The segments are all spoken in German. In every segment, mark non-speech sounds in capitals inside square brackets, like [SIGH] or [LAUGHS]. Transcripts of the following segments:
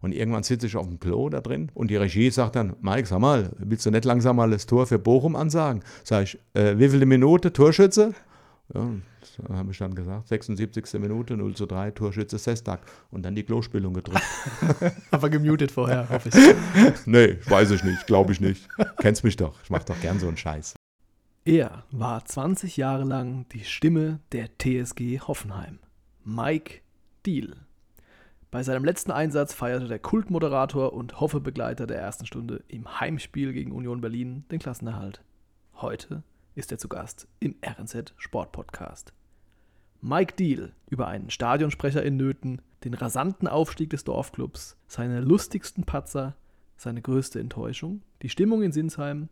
Und irgendwann sitze ich auf dem Klo da drin und die Regie sagt dann, Mike, sag mal, willst du nicht langsam mal das Tor für Bochum ansagen? Sag ich, äh, wie viele Minute Torschütze? Ja, das habe ich dann gesagt, 76. Minute, 0 zu 3, Torschütze Sestak. Und dann die Klospülung gedrückt. [LAUGHS] Aber gemutet vorher, hoffe ich. [LAUGHS] nee, weiß ich nicht, glaube ich nicht. Kennst mich doch, ich mache doch gern so einen Scheiß. Er war 20 Jahre lang die Stimme der TSG Hoffenheim. Mike Deal. Bei seinem letzten Einsatz feierte der Kultmoderator und Hoffebegleiter der ersten Stunde im Heimspiel gegen Union Berlin den Klassenerhalt. Heute ist er zu Gast im RNZ Sport Podcast. Mike Deal über einen Stadionsprecher in Nöten, den rasanten Aufstieg des Dorfclubs, seine lustigsten Patzer, seine größte Enttäuschung, die Stimmung in Sinsheim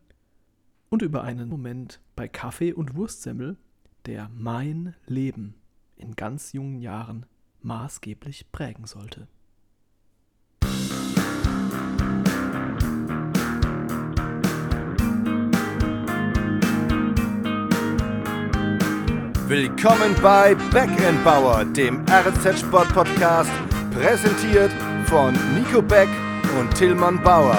und über einen Moment bei Kaffee und Wurstsemmel, der mein Leben in ganz jungen Jahren maßgeblich prägen sollte. Willkommen bei Backend dem RZ Sport Podcast, präsentiert von Nico Beck und Tillmann Bauer.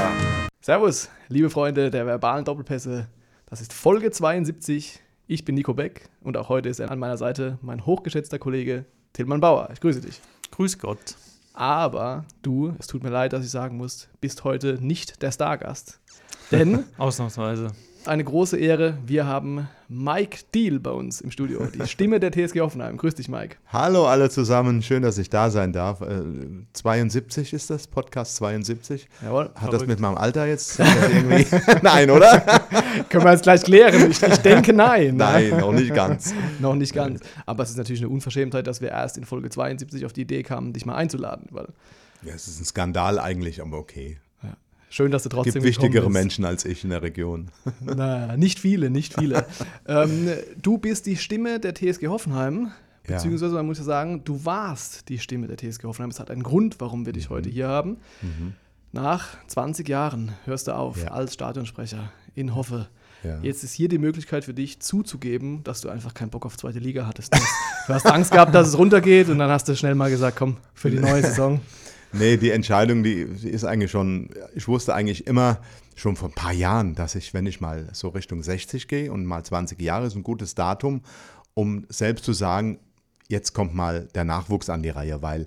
Servus, liebe Freunde der verbalen Doppelpässe. Das ist Folge 72. Ich bin Nico Beck und auch heute ist er an meiner Seite mein hochgeschätzter Kollege Tilman Bauer. Ich grüße dich. Grüß Gott. Aber du, es tut mir leid, dass ich sagen muss, bist heute nicht der Stargast. Denn [LAUGHS] Ausnahmsweise eine große Ehre. Wir haben Mike Deal bei uns im Studio, die Stimme der TSG Hoffenheim. Grüß dich, Mike. Hallo alle zusammen, schön, dass ich da sein darf. Äh, 72 ist das, Podcast 72. Jawohl. Hat verrückt. das mit meinem Alter jetzt [LAUGHS] irgendwie? [LAUGHS] nein, oder? Können wir jetzt gleich klären. Ich, ich denke nein. Nein, noch nicht ganz. [LAUGHS] noch nicht ganz. Aber es ist natürlich eine Unverschämtheit, dass wir erst in Folge 72 auf die Idee kamen, dich mal einzuladen. Weil ja, es ist ein Skandal eigentlich, aber okay. Schön, dass du trotzdem. Es gibt wichtigere bist. Menschen als ich in der Region. [LAUGHS] Naja, nicht viele, nicht viele. ähm, du bist die Stimme der TSG Hoffenheim. Beziehungsweise, man muss ja sagen, du warst die Stimme der TSG Hoffenheim. Es hat einen Grund, warum wir dich mhm. heute hier haben. Mhm. Nach 20 Jahren hörst du auf ja. als Stadionsprecher in Hoffe. Ja. Jetzt ist hier die Möglichkeit für dich zuzugeben, dass du einfach keinen Bock auf zweite Liga hattest. Du hast Angst gehabt, dass es runtergeht und dann hast du schnell mal gesagt, komm, für die neue [LAUGHS] Saison. Nee, die Entscheidung, die, die ist eigentlich schon, ich wusste eigentlich immer schon vor ein paar Jahren, dass ich, wenn ich mal so Richtung 60 gehe und mal 20 Jahre ist ein gutes Datum, um selbst zu sagen, jetzt kommt mal der Nachwuchs an die Reihe, weil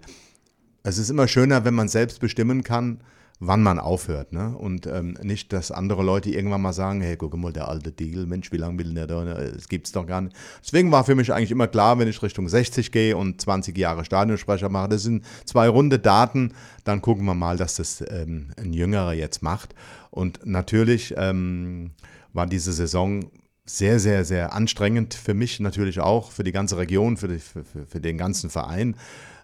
es ist immer schöner, wenn man selbst bestimmen kann, wann man aufhört. Ne? Und ähm, nicht, dass andere Leute irgendwann mal sagen, hey, guck mal, der alte Deal, Mensch, wie lange will der da? Ne? Das gibt's doch gar nicht. Deswegen war für mich eigentlich immer klar, wenn ich Richtung 60 gehe und 20 Jahre Stadionsprecher mache, das sind zwei runde Daten, dann gucken wir mal, dass das ähm, ein Jüngerer jetzt macht. Und natürlich ähm, war diese Saison sehr, sehr, sehr anstrengend für mich natürlich auch, für die ganze Region, für, die, für, für den ganzen Verein.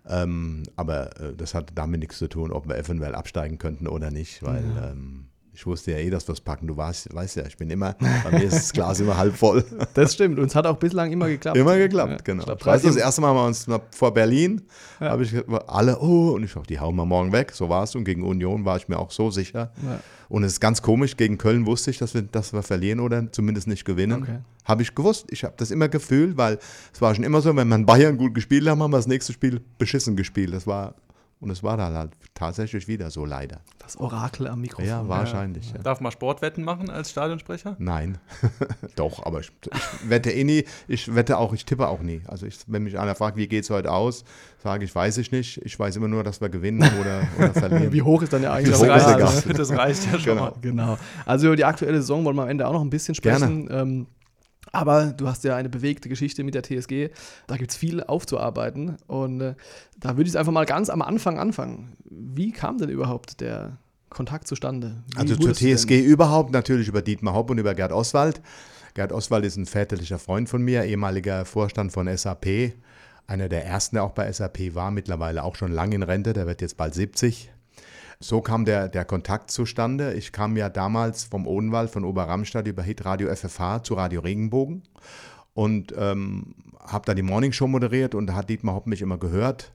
Ähm, aber äh, das hat damit nichts zu tun, ob wir eventuell absteigen könnten oder nicht, weil ja. ähm, ich wusste ja eh, dass wir es packen. Du weißt, weißt ja, ich bin immer, bei mir ist das Glas immer halb voll. [LAUGHS] Das stimmt und es hat auch bislang immer geklappt. Immer geklappt, ja, genau. Ich, glaub, ich weiß, das erste Mal waren wir uns vor Berlin, ja. habe ich alle, oh, und ich dachte, die hauen wir morgen weg. So war es und gegen Union war ich mir auch so sicher. Ja. Und es ist ganz komisch, gegen Köln wusste ich, dass wir, dass wir verlieren oder zumindest nicht gewinnen. Okay. Habe ich gewusst. Ich habe das immer gefühlt, weil es war schon immer so, wenn man Bayern gut gespielt hat, haben wir das nächste Spiel beschissen gespielt. Das war und es war dann halt tatsächlich wieder so leider. Das Orakel am Mikrofon. Ja, wahrscheinlich. Ja. Darf man Sportwetten machen als Stadionsprecher? Nein. [LAUGHS] Doch, aber ich, ich, wette eh nie. Ich wette auch, ich tippe auch nie. Also ich, wenn mich einer fragt, wie geht es heute aus, sage ich, weiß ich nicht. Ich weiß immer nur, dass wir gewinnen oder, oder verlieren. [LAUGHS] wie hoch ist dann ja eigentlich das, reicht, das reicht ja schon. Genau. genau. Also über die aktuelle Saison wollen wir am Ende auch noch ein bisschen sprechen. Gerne. Ähm, aber du hast ja eine bewegte Geschichte mit der TSG. Da gibt es viel aufzuarbeiten. Und äh, da würde ich es einfach mal ganz am Anfang anfangen. Wie kam denn überhaupt der Kontakt zustande? Wie also zur TSG überhaupt natürlich über Dietmar Hopp und über Gerd Oswald. Gerd Oswald ist ein väterlicher Freund von mir, ehemaliger Vorstand von SAP. Einer der ersten, der auch bei SAP war, mittlerweile auch schon lange in Rente, der wird jetzt bald 70. So kam der, der Kontakt zustande. Ich kam ja damals vom Odenwald, von Oberramstadt über Hitradio FFH zu Radio Regenbogen und ähm, habe da die Morningshow moderiert und da hat Dietmar Hopp mich immer gehört.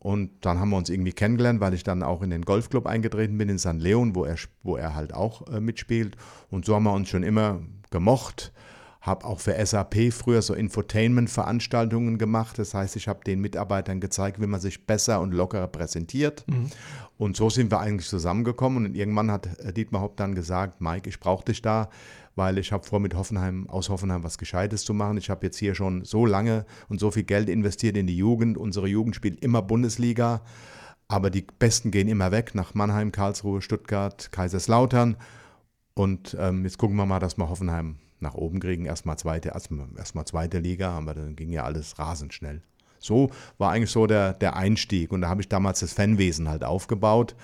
Und dann haben wir uns irgendwie kennengelernt, weil ich dann auch in den Golfclub eingetreten bin in St. Leon, wo er, wo er halt auch äh, mitspielt. Und so haben wir uns schon immer gemocht, habe auch für SAP früher so Infotainment-Veranstaltungen gemacht. Das heißt, ich habe den Mitarbeitern gezeigt, wie man sich besser und lockerer präsentiert. Mhm. Und so sind wir eigentlich zusammengekommen. Und irgendwann hat Dietmar Hopp dann gesagt, Mike, ich brauche dich da, weil ich habe vor, mit Hoffenheim, aus Hoffenheim was Gescheites zu machen. Ich habe jetzt hier schon so lange und so viel Geld investiert in die Jugend. Unsere Jugend spielt immer Bundesliga. Aber die Besten gehen immer weg nach Mannheim, Karlsruhe, Stuttgart, Kaiserslautern. Und ähm, jetzt gucken wir mal, dass wir Hoffenheim nach oben kriegen. Erstmal zweite, erstmal, erstmal zweite Liga, aber dann ging ja alles rasend schnell. So war eigentlich so der, der Einstieg. Und da habe ich damals das Fanwesen halt aufgebaut,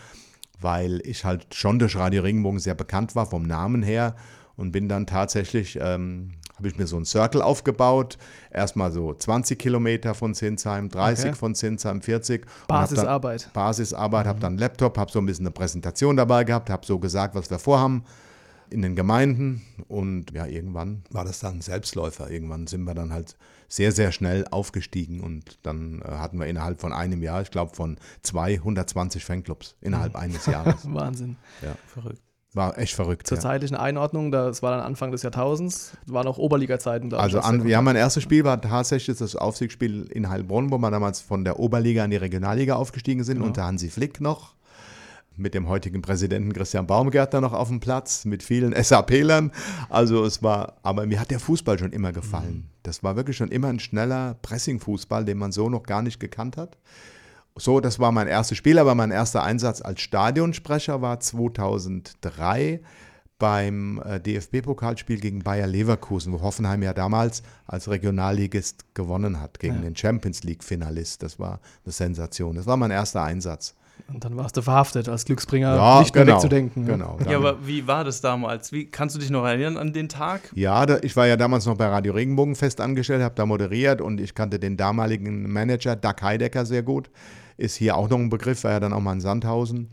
weil ich halt schon durch Radio Regenbogen sehr bekannt war vom Namen her und bin dann tatsächlich, ähm, habe ich mir so einen Circle aufgebaut. Erstmal so 20 Kilometer von Zinsheim, 30 okay. von Zinsheim, 40. Basisarbeit. Basisarbeit, mhm. habe dann einen Laptop, habe so ein bisschen eine Präsentation dabei gehabt, habe so gesagt, was wir vorhaben in den Gemeinden und ja, irgendwann war das dann Selbstläufer. Irgendwann sind wir dann halt sehr, sehr schnell aufgestiegen und dann äh, hatten wir innerhalb von einem Jahr, ich glaube von 220 Fanclubs innerhalb mhm. eines Jahres. [LAUGHS] Wahnsinn. Ja. Verrückt. War echt verrückt. Zur ja. zeitlichen Einordnung, das war dann Anfang des Jahrtausends, waren auch Oberliga-Zeiten. Also an, ja, mein erstes Spiel war tatsächlich das Aufsichtsspiel in Heilbronn, wo wir damals von der Oberliga in die Regionalliga aufgestiegen sind, genau. unter Hansi Flick noch mit dem heutigen Präsidenten Christian Baumgärtner noch auf dem Platz, mit vielen [LAUGHS] SAP-Lern. Also es war, aber mir hat der Fußball schon immer gefallen. Mhm. Das war wirklich schon immer ein schneller Pressing-Fußball, den man so noch gar nicht gekannt hat. So, das war mein erstes Spiel, aber mein erster Einsatz als Stadionsprecher war 2003 beim äh, DFB-Pokalspiel gegen Bayer Leverkusen, wo Hoffenheim ja damals als Regionalligist gewonnen hat gegen ja. den Champions League-Finalist. Das war eine Sensation. Das war mein erster Einsatz. Und dann warst du verhaftet als Glücksbringer, ja, nicht mehr genau, wegzudenken. Genau. Ja, aber wie war das damals? Wie, kannst du dich noch erinnern an den Tag? Ja, da, ich war ja damals noch bei Radio Regenbogen fest angestellt, habe da moderiert und ich kannte den damaligen Manager, Doug Heidecker, sehr gut. Ist hier auch noch ein Begriff, war ja dann auch mal in Sandhausen.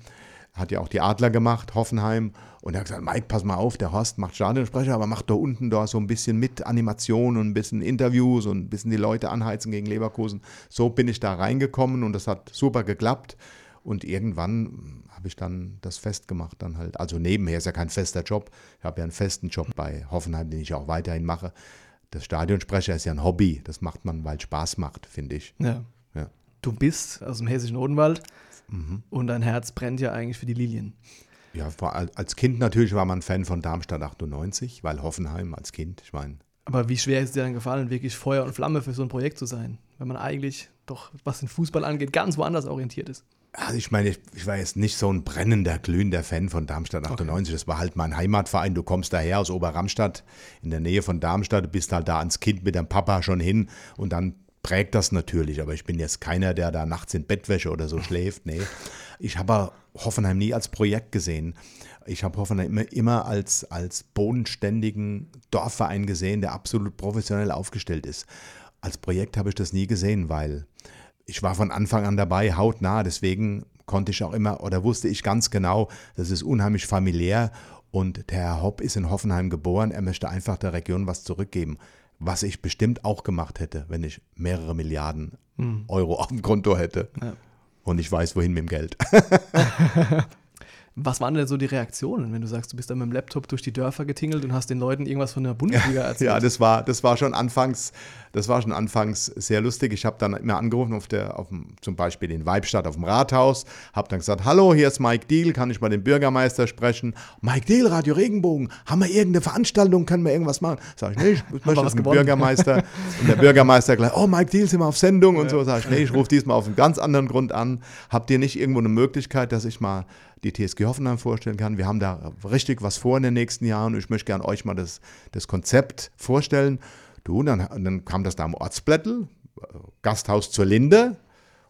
Hat ja auch die Adler gemacht, Hoffenheim. Und er hat gesagt, Mike, pass mal auf, der Horst macht Stadionsprecher, aber macht da unten da so ein bisschen mit Animation und ein bisschen Interviews und ein bisschen die Leute anheizen gegen Leverkusen. So bin ich da reingekommen und das hat super geklappt. Und irgendwann habe ich dann das festgemacht, dann halt. Also nebenher ist ja kein fester Job. Ich habe ja einen festen Job bei Hoffenheim, den ich auch weiterhin mache. Das Stadionsprecher ist ja ein Hobby. Das macht man, weil es Spaß macht, finde ich. Ja. ja. Du bist aus dem hessischen Odenwald mhm. und dein Herz brennt ja eigentlich für die Lilien. Ja, als Kind natürlich war man Fan von Darmstadt 98, weil Hoffenheim als Kind, ich meine. Aber wie schwer ist es dir dann gefallen, wirklich Feuer und Flamme für so ein Projekt zu sein, wenn man eigentlich doch, was den Fußball angeht, ganz woanders orientiert ist? Also ich meine, ich, war jetzt nicht so ein brennender, glühender Fan von Darmstadt 98. Okay. Das war halt mein Heimatverein. Du kommst daher aus Oberramstadt in der Nähe von Darmstadt, du bist halt da ans Kind mit deinem Papa schon hin und dann prägt das natürlich. Aber ich bin jetzt keiner, der da nachts in Bettwäsche oder so schläft. Nee. Ich habe Hoffenheim nie als Projekt gesehen. Ich habe Hoffenheim immer, immer als, als bodenständigen Dorfverein gesehen, der absolut professionell aufgestellt ist. Als Projekt habe ich das nie gesehen, weil ich war von Anfang an dabei, hautnah, deswegen konnte ich auch immer oder wusste ich ganz genau, das ist unheimlich familiär und der Herr Hopp ist in Hoffenheim geboren, er möchte einfach der Region was zurückgeben, was ich bestimmt auch gemacht hätte, wenn ich mehrere Milliarden hm. Euro auf dem Konto hätte. Ja. Und ich weiß, wohin mit dem Geld. [LAUGHS] Was waren denn so die Reaktionen, wenn du sagst, du bist da mit dem Laptop durch die Dörfer getingelt und hast den Leuten irgendwas von der Bundesliga erzählt? Ja, das war, das war schon anfangs, das war schon anfangs sehr lustig. Ich habe dann immer angerufen auf der, auf dem, zum Beispiel in Weibstadt auf dem Rathaus, habe dann gesagt, hallo, hier ist Mike Deal, kann ich mal den Bürgermeister sprechen? Mike Deal, Radio Regenbogen, haben wir irgendeine Veranstaltung, können wir irgendwas machen? Sag ich, nee, ich [LAUGHS] möchte was den Bürgermeister. und der Bürgermeister gleich, oh, Mike Deal, sind wir auf Sendung und so. Sag ich, nee, ich rufe diesmal auf einen ganz anderen Grund an. Habt ihr nicht irgendwo eine Möglichkeit, dass ich mal die TSG Hoffenheim vorstellen kann. Wir haben da richtig was vor in den nächsten Jahren ich möchte gerne euch mal das, das Konzept vorstellen. Du, dann, dann kam das da am Ortsblättel, Gasthaus zur Linde.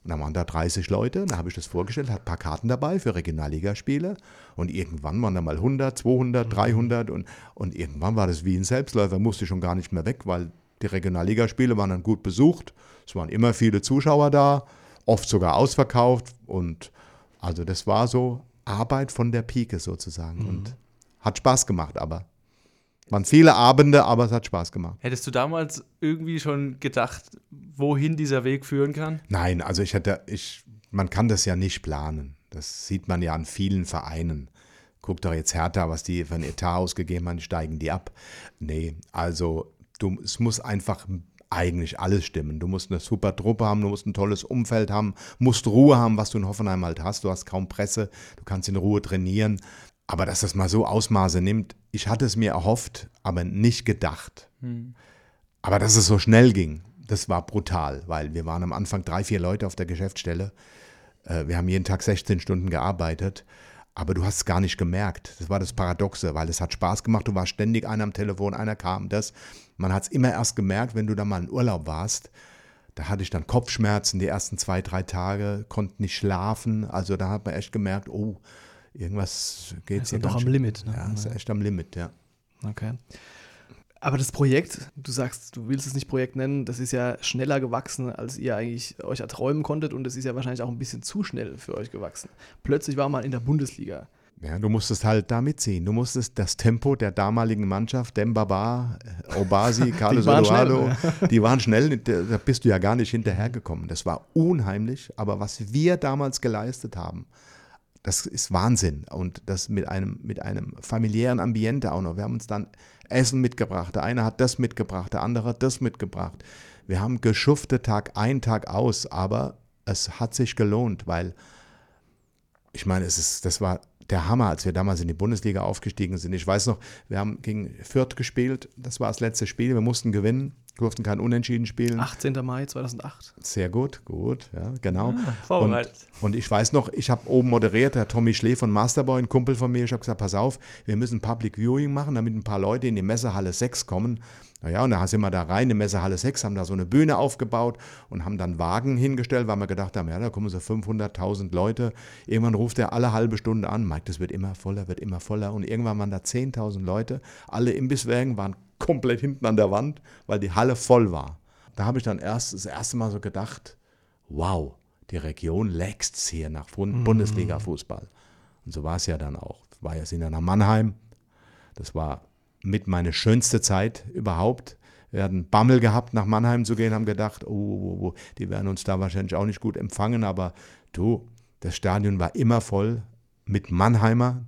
Und dann waren da 30 Leute, da habe ich das vorgestellt, hat ein paar Karten dabei für Regionalligaspiele. Und irgendwann waren da mal 100, 200, 300 und, und irgendwann war das wie ein Selbstläufer, musste schon gar nicht mehr weg, weil die Regionalligaspiele waren dann gut besucht. Es waren immer viele Zuschauer da, oft sogar ausverkauft. Und also das war so Arbeit von der Pike sozusagen. Mhm. Und hat Spaß gemacht, aber. Waren viele Abende, aber es hat Spaß gemacht. Hättest du damals irgendwie schon gedacht, wohin dieser Weg führen kann? Nein, also ich hätte, ich, man kann das ja nicht planen. Das sieht man ja an vielen Vereinen. Guckt doch jetzt Hertha, was die für ein Etat ausgegeben haben, steigen die ab. Nee, also du, es muss einfach eigentlich alles stimmen. Du musst eine super Truppe haben, du musst ein tolles Umfeld haben, musst Ruhe haben, was du in Hoffenheim halt hast. Du hast kaum Presse, du kannst in Ruhe trainieren. Aber dass das mal so Ausmaße nimmt, ich hatte es mir erhofft, aber nicht gedacht. Hm. Aber dass es so schnell ging, das war brutal, weil wir waren am Anfang drei, vier Leute auf der Geschäftsstelle. Äh, Wir haben jeden Tag 16 Stunden gearbeitet, aber du hast es gar nicht gemerkt. Das war das Paradoxe, weil es hat Spaß gemacht. Du warst ständig einer am Telefon, einer kam, das. Man hat es immer erst gemerkt, wenn du dann mal in Urlaub warst. Da hatte ich dann Kopfschmerzen die ersten zwei, drei Tage, konnte nicht schlafen. Also da hat man echt gemerkt, oh, irgendwas geht Ist hier ja doch am Limit. Ne? Ja, ist echt am Limit, ja. Okay. Aber das Projekt, du sagst, du willst es nicht Projekt nennen, das ist ja schneller gewachsen, als ihr eigentlich euch erträumen konntet und es ist ja wahrscheinlich auch ein bisschen zu schnell für euch gewachsen. Plötzlich war man in der Bundesliga. Ja, du musstest halt da mitziehen. Du musstest das Tempo der damaligen Mannschaft, Dembaba, äh, Obasi, [LAUGHS] Carlos waren Eduardo, [LAUGHS] die waren schnell, da da bist du ja gar nicht hinterhergekommen. Das war unheimlich, aber was wir damals geleistet haben, das ist Wahnsinn. Und das mit einem, mit einem familiären Ambiente auch noch. Wir haben uns dann Essen mitgebracht. Der eine hat das mitgebracht, der andere hat das mitgebracht. Wir haben geschuftet Tag ein, Tag aus, aber es hat sich gelohnt, weil ich meine, es ist, das war der Hammer, als wir damals in die Bundesliga aufgestiegen sind. Ich weiß noch, wir haben gegen Fürth gespielt. Das war das letzte Spiel. Wir mussten gewinnen, durften kein Unentschieden spielen. 18. Mai 2008. Sehr gut, gut, ja, genau. und, vorbereitet. und ich weiß noch, ich habe oben moderiert, der Tommy Schlee von Masterboy, ein Kumpel von mir, ich habe gesagt, pass auf, wir müssen Public Viewing machen, damit ein paar Leute in die Messehalle 6 kommen. Naja, und da sind wir da rein in Messehalle 6, haben da so eine Bühne aufgebaut und haben dann Wagen hingestellt, weil wir gedacht haben, ja, da kommen so 500.000 Leute. Irgendwann ruft er alle halbe Stunde an, Mike, das wird immer voller, wird immer voller. Und irgendwann waren da 10.000 Leute, alle Imbisswägen waren komplett hinten an der Wand, weil die Halle voll war. Da habe ich dann erst das erste Mal so gedacht, wow, die Region lächzt hier nach Bund- Bundesliga-Fußball. Und so war es ja dann auch. War ja sind ja nach Mannheim. Das war mit meine schönste Zeit überhaupt. Wir hatten Bammel gehabt, nach Mannheim zu gehen, haben gedacht, oh, oh, oh, die werden uns da wahrscheinlich auch nicht gut empfangen, aber du, das Stadion war immer voll mit Mannheimer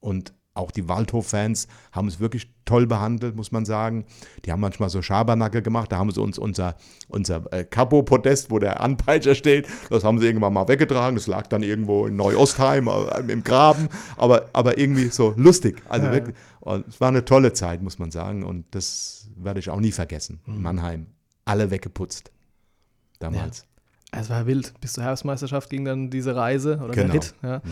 und auch die Waldhof-Fans haben es wirklich toll behandelt, muss man sagen. Die haben manchmal so Schabernacke gemacht, da haben sie uns unser, unser äh, Capo-Podest, wo der Anpeitscher steht, das haben sie irgendwann mal weggetragen. Das lag dann irgendwo in Neu-Ostheim äh, im Graben, aber, aber irgendwie so lustig. Also Ja, wirklich, es war eine tolle Zeit, muss man sagen. Und das werde ich auch nie vergessen. Mannheim, alle weggeputzt. Damals. Es war wild. Bis zur Herbstmeisterschaft ging dann diese Reise oder der Genau. Hit. Ja.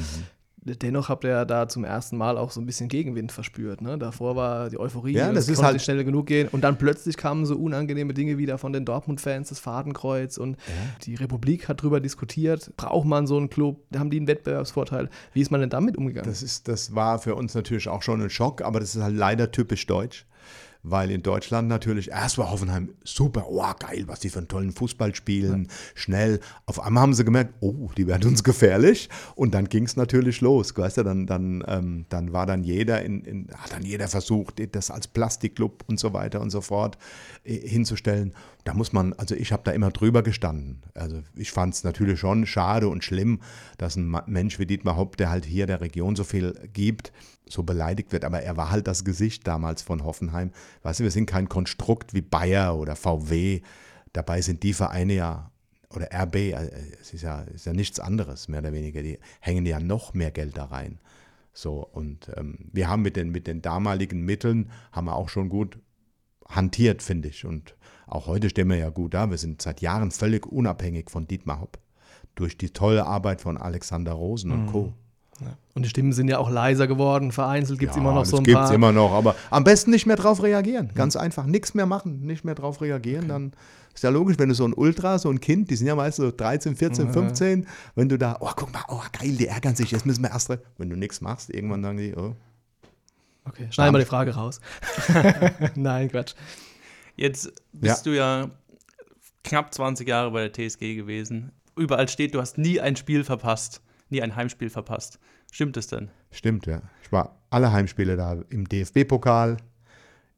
Dennoch habt ihr ja da zum ersten Mal auch so ein bisschen Gegenwind verspürt. Ne? Davor war die Euphorie, Ja, das es ist halt- nicht schnell genug gehen. Und dann plötzlich kamen so unangenehme Dinge wieder von den Dortmund-Fans, das Fadenkreuz und die Republik hat drüber diskutiert. Braucht man so einen Club? Haben die einen Wettbewerbsvorteil? Wie ist man denn damit umgegangen? Das, ist, das war für uns natürlich auch schon ein Schock, aber das ist halt leider typisch deutsch. Weil in Deutschland natürlich, erst war Hoffenheim super, oh geil, was die für einen tollen Fußball spielen, schnell. Auf einmal haben sie gemerkt, oh, die werden uns gefährlich. Und dann ging es natürlich los. Weißt du, dann, dann, ähm, dann war dann jeder in, in, hat dann jeder versucht, das als Plastikclub und so weiter und so fort äh, hinzustellen. Da muss man, also ich habe da immer drüber gestanden. Also ich fand es natürlich schon schade und schlimm, dass ein Mensch wie Dietmar Hopp, der halt hier der Region so viel gibt, so beleidigt wird. Aber er war halt das Gesicht damals von Hoffenheim. Weißt du, wir sind kein Konstrukt wie Bayer oder VW. Dabei sind die Vereine ja, oder RB, äh, es ist ja, ist ja nichts anderes, mehr oder weniger. Die hängen ja noch mehr Geld da rein. So, und ähm, wir haben mit den, mit den damaligen Mitteln, haben wir auch schon gut hantiert, finde ich. Und auch heute stehen wir ja gut da. Wir sind seit Jahren völlig unabhängig von Dietmar Hopp. Durch die tolle Arbeit von Alexander Rosen und Co. und die Stimmen sind ja auch leiser geworden. Vereinzelt gibt es immer noch so ein das paar. gibt's immer noch, aber am besten nicht mehr drauf reagieren. Ganz einfach, nichts mehr machen, nicht mehr drauf reagieren. Dann ist ja logisch, wenn du so ein Ultra, so ein Kind, die sind ja meist so 13, 14, 15, wenn du da, oh, guck mal, oh, geil, die ärgern sich, jetzt müssen wir erst, re-" wenn du nichts machst, irgendwann sagen die, oh, Okay, schneiden wir die Frage raus. [LAUGHS] Nein, Quatsch. Jetzt bist du ja knapp 20 Jahre bei der TSG gewesen. Überall steht, du hast nie ein Spiel verpasst, nie ein Heimspiel verpasst. Stimmt es denn? Stimmt, ja. Ich war alle Heimspiele da, im DFB-Pokal,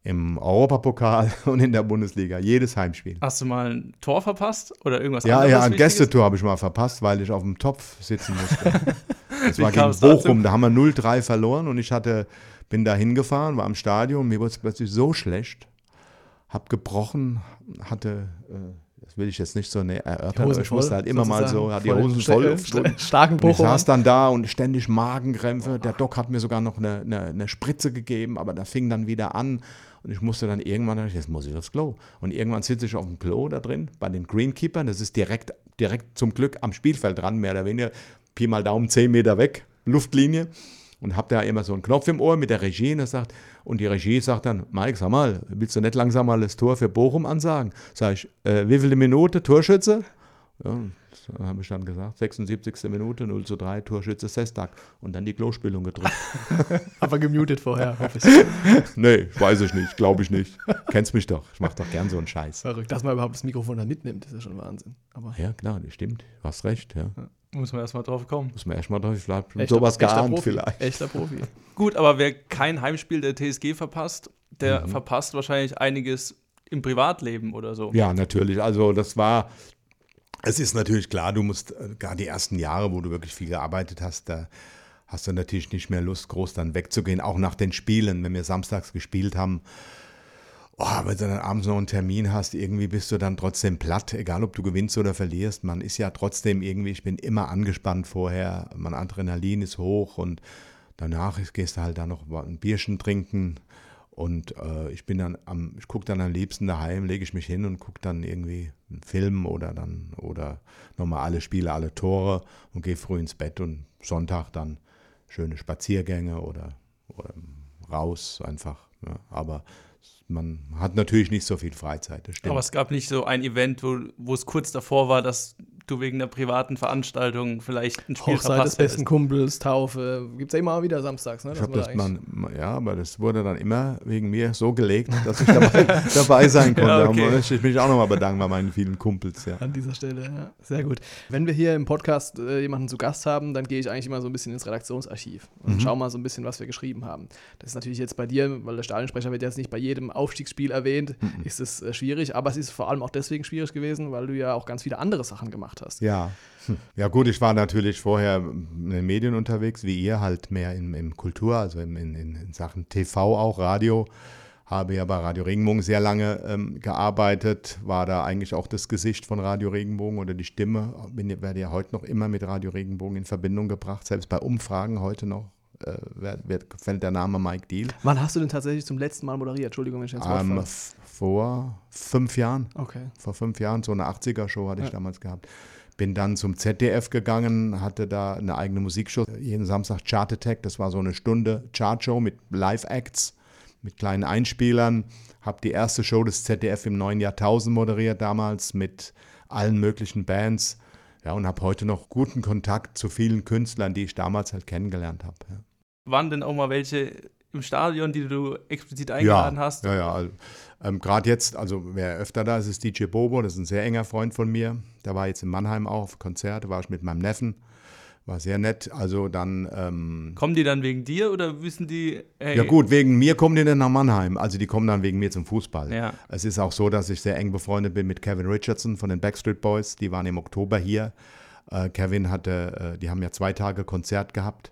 im Europapokal [LAUGHS] und in der Bundesliga, jedes Heimspiel. Hast du mal ein Tor verpasst oder irgendwas Ja, anderes? ja, ein Wichtiges? Gästetor habe ich mal verpasst, weil ich auf dem Topf sitzen musste. [LAUGHS] Das war gegen es dazu? Bochum, da haben wir 0-3 verloren und ich hatte, bin da hingefahren, war im Stadion, mir wurde es plötzlich so schlecht, habe gebrochen, hatte, äh, das will ich jetzt nicht so ne, erörtern, aber ich musste voll, halt immer mal so, hat die Voll- Hosen sta- voll. äh. Starken Und ich saß dann da und ständig Magenkrämpfe. Der Doc hat mir sogar noch eine, eine, eine Spritze gegeben, aber das fing dann wieder an. Und ich musste dann irgendwann, jetzt muss ich aufs Klo. Und irgendwann sitze ich auf dem Klo da drin bei den Greenkeepern. Das ist direkt, direkt zum Glück am Spielfeld dran, mehr oder weniger. Pi mal Daumen, 10 Meter weg, Luftlinie. Und hab da immer so einen Knopf im Ohr mit der Regie und, das sagt, und die Regie sagt dann, Mike, sag mal, willst du nicht langsam mal das Tor für Bochum ansagen? Sag ich, äh, wie viele Minute Torschütze? Ja, das habe ich dann gesagt. 76. Minute, 0 zu 3, Torschütze Sestak. Und dann die Klospülung gedrückt. [LAUGHS] Aber gemutet vorher, hoffe ich. [LAUGHS] nee, weiß ich nicht, glaube ich nicht. Kennst mich doch. Ich mache doch gern so einen Scheiß. Verrückt, dass man überhaupt das Mikrofon da mitnimmt, ist ja schon Wahnsinn. Aber Ja, klar, das stimmt. Du hast recht, ja. Muss man erstmal drauf kommen. Muss man erstmal drauf, vielleicht echter- sowas echter geahnt Profi. vielleicht. Echter Profi. [LAUGHS] Gut, aber wer kein Heimspiel der TSG verpasst, der Mhm. verpasst wahrscheinlich einiges im Privatleben oder so. Ja, natürlich. Also das war, es ist natürlich klar, du musst, äh, gar die ersten Jahre, wo du wirklich viel gearbeitet hast, da hast du natürlich nicht mehr Lust, groß dann wegzugehen, auch nach den Spielen, wenn wir samstags gespielt haben. Oh, wenn du dann abends noch einen Termin hast, irgendwie bist du dann trotzdem platt, egal ob du gewinnst oder verlierst. Man ist ja trotzdem irgendwie, ich bin immer angespannt vorher, mein Adrenalin ist hoch und danach gehst du halt dann noch ein Bierchen trinken und äh, ich bin dann am, ich gucke dann am liebsten daheim, lege ich mich hin und gucke dann irgendwie einen Film oder dann oder nochmal alle Spiele, alle Tore und gehe früh ins Bett und Sonntag dann schöne Spaziergänge oder, oder raus einfach. Ja. Aber man hat natürlich nicht so viel Freizeit. Aber es gab nicht so ein Event, wo, wo es kurz davor war, dass du wegen einer privaten Veranstaltung vielleicht ein Spiel Hochzeit des besten. Kumpels, Taufe. Gibt es ja immer wieder samstags, ne? Ich habe man das da eigentlich- mal, ja, aber das wurde dann immer wegen mir so gelegt, dass ich dabei, [LAUGHS] dabei sein konnte. Ja, okay. Möchte ich mich auch nochmal bedanken bei meinen vielen Kumpels. Ja. An dieser Stelle, ja. Sehr gut. Wenn wir hier im Podcast äh, jemanden zu Gast haben, dann gehe ich eigentlich immer so ein bisschen ins Redaktionsarchiv und Mhm. schau mal so ein bisschen, was wir geschrieben haben. Das ist natürlich jetzt bei dir, weil der Stadionsprecher wird jetzt nicht bei jedem Aufstiegsspiel erwähnt, Mhm. ist es äh, schwierig, aber es ist vor allem auch deswegen schwierig gewesen, weil du ja auch ganz viele andere Sachen gemacht hast. Ja. Hm. ja, gut, ich war natürlich vorher in den Medien unterwegs, wie ihr, halt mehr in, in Kultur, also in, in, in Sachen TV auch, Radio. Habe ja bei Radio Regenbogen sehr lange ähm, gearbeitet, war da eigentlich auch das Gesicht von Radio Regenbogen oder die Stimme. Bin, werde ja heute noch immer mit Radio Regenbogen in Verbindung gebracht, selbst bei Umfragen heute noch. Äh, wird, wird, fällt der Name Mike Deal. Wann hast du denn tatsächlich zum letzten Mal moderiert? Entschuldigung, wenn ich Wort Ähm, vor fünf Jahren. Okay. vor fünf Jahren, so eine 80er-Show hatte ich Ja. damals gehabt. Bin dann zum ZDF gegangen, hatte da eine eigene Musikshow. Jeden Samstag Chart Attack, das war so eine Stunde Chartshow mit Live-Acts, mit kleinen Einspielern. Habe die erste Show des ZDF im neuen Jahrtausend moderiert damals mit allen möglichen Bands. Ja, und habe heute noch guten Kontakt zu vielen Künstlern, die ich damals halt kennengelernt habe. Ja. Waren denn auch mal welche im Stadion, die du explizit eingeladen hast? Ja, ja. also, Ähm, Gerade jetzt, also wer öfter da ist, ist DJ Bobo, das ist ein sehr enger Freund von mir. Der war jetzt in Mannheim auch auf Konzert, da war ich mit meinem Neffen. War sehr nett. Also dann, ähm, Kommen die dann wegen dir oder wissen die, hey, ja gut, wegen mir kommen die dann nach Mannheim. Also die kommen dann wegen mir zum Fußball. Ja. Es ist auch so, dass ich sehr eng befreundet bin mit Kevin Richardson von den Backstreet Boys. Die waren im Oktober hier. Äh, Kevin hatte, äh, die haben ja zwei Tage Konzert gehabt.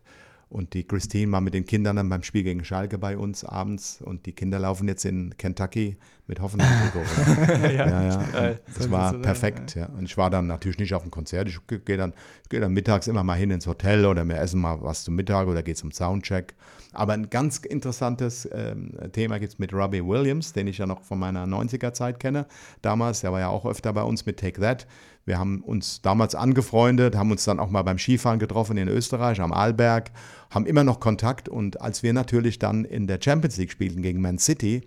Und die Christine war mit den Kindern dann beim Spiel gegen Schalke bei uns abends. Und die Kinder laufen jetzt in Kentucky mit Hoffenheim. [LAUGHS] ja, ja. ja. Geil. Das war perfekt. Ja. Und ich war dann natürlich nicht auf dem Konzert. Ich gehe dann, geh dann mittags immer mal hin ins Hotel oder wir essen mal was zum Mittag oder gehe zum Soundcheck. Aber ein ganz interessantes ähm, Thema gibt es mit Robbie Williams, den ich ja noch von meiner 90er-Zeit kenne. Damals, der war ja auch öfter bei uns mit Take That. Wir haben uns damals angefreundet, haben uns dann auch mal beim Skifahren getroffen in Österreich am Arlberg, haben immer noch Kontakt. Und als wir natürlich dann in der Champions League spielten gegen Man City,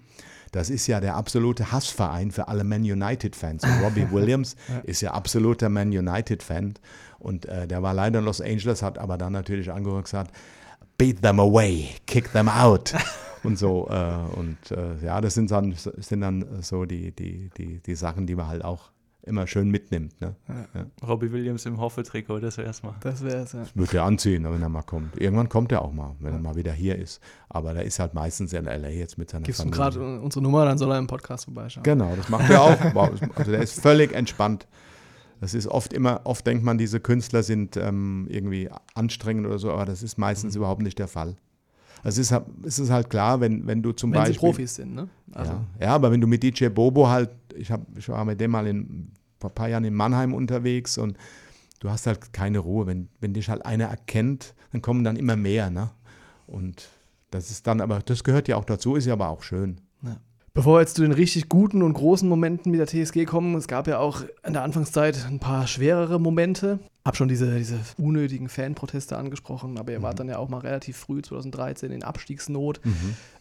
das ist ja der absolute Hassverein für alle Man United-Fans. Robbie [LAUGHS] Williams ist ja absoluter Man United-Fan. Und äh, der war leider in Los Angeles, hat aber dann natürlich angehört und gesagt, beat them away, kick them out. [LAUGHS] und so. Äh, und äh, ja, das sind dann, sind dann so die, die, die, die Sachen, die man halt auch immer schön mitnimmt. Ne? Robbie Williams im Hoffe-Trikot, das wär's mal. Das wäre es, ja. Wird er anziehen, wenn er mal kommt. Irgendwann kommt er auch mal, wenn er mal wieder hier ist. Aber der ist halt meistens in L.A. jetzt mit seiner Gibst du ihm Familie. gerade unsere Nummer, dann soll er im Podcast vorbeischauen. Genau, das macht er auch. Also der ist völlig entspannt. Das ist oft immer, oft denkt man, diese Künstler sind ähm, irgendwie anstrengend oder so, aber das ist meistens überhaupt nicht der Fall. Also es ist, halt- es ist halt klar, wenn, wenn du zum Wenn Beispiel. sie Profis sind, ne? Also, ja. ja, aber wenn du mit DJ Bobo halt, ich, hab, ich war mit dem mal in, vor ein paar Jahren in Mannheim unterwegs und du hast halt keine Ruhe. Wenn, wenn dich halt einer erkennt, dann kommen dann immer mehr. Ne? Und das ist dann aber, das gehört ja auch dazu, ist ja aber auch schön. Bevor wir jetzt zu den richtig guten und großen Momenten mit der TSG kommen, es gab ja auch in der Anfangszeit ein paar schwerere Momente. Hab schon diese, diese unnötigen Fanproteste angesprochen, aber ihr wart dann ja auch mal relativ früh, 2013, in Abstiegsnot.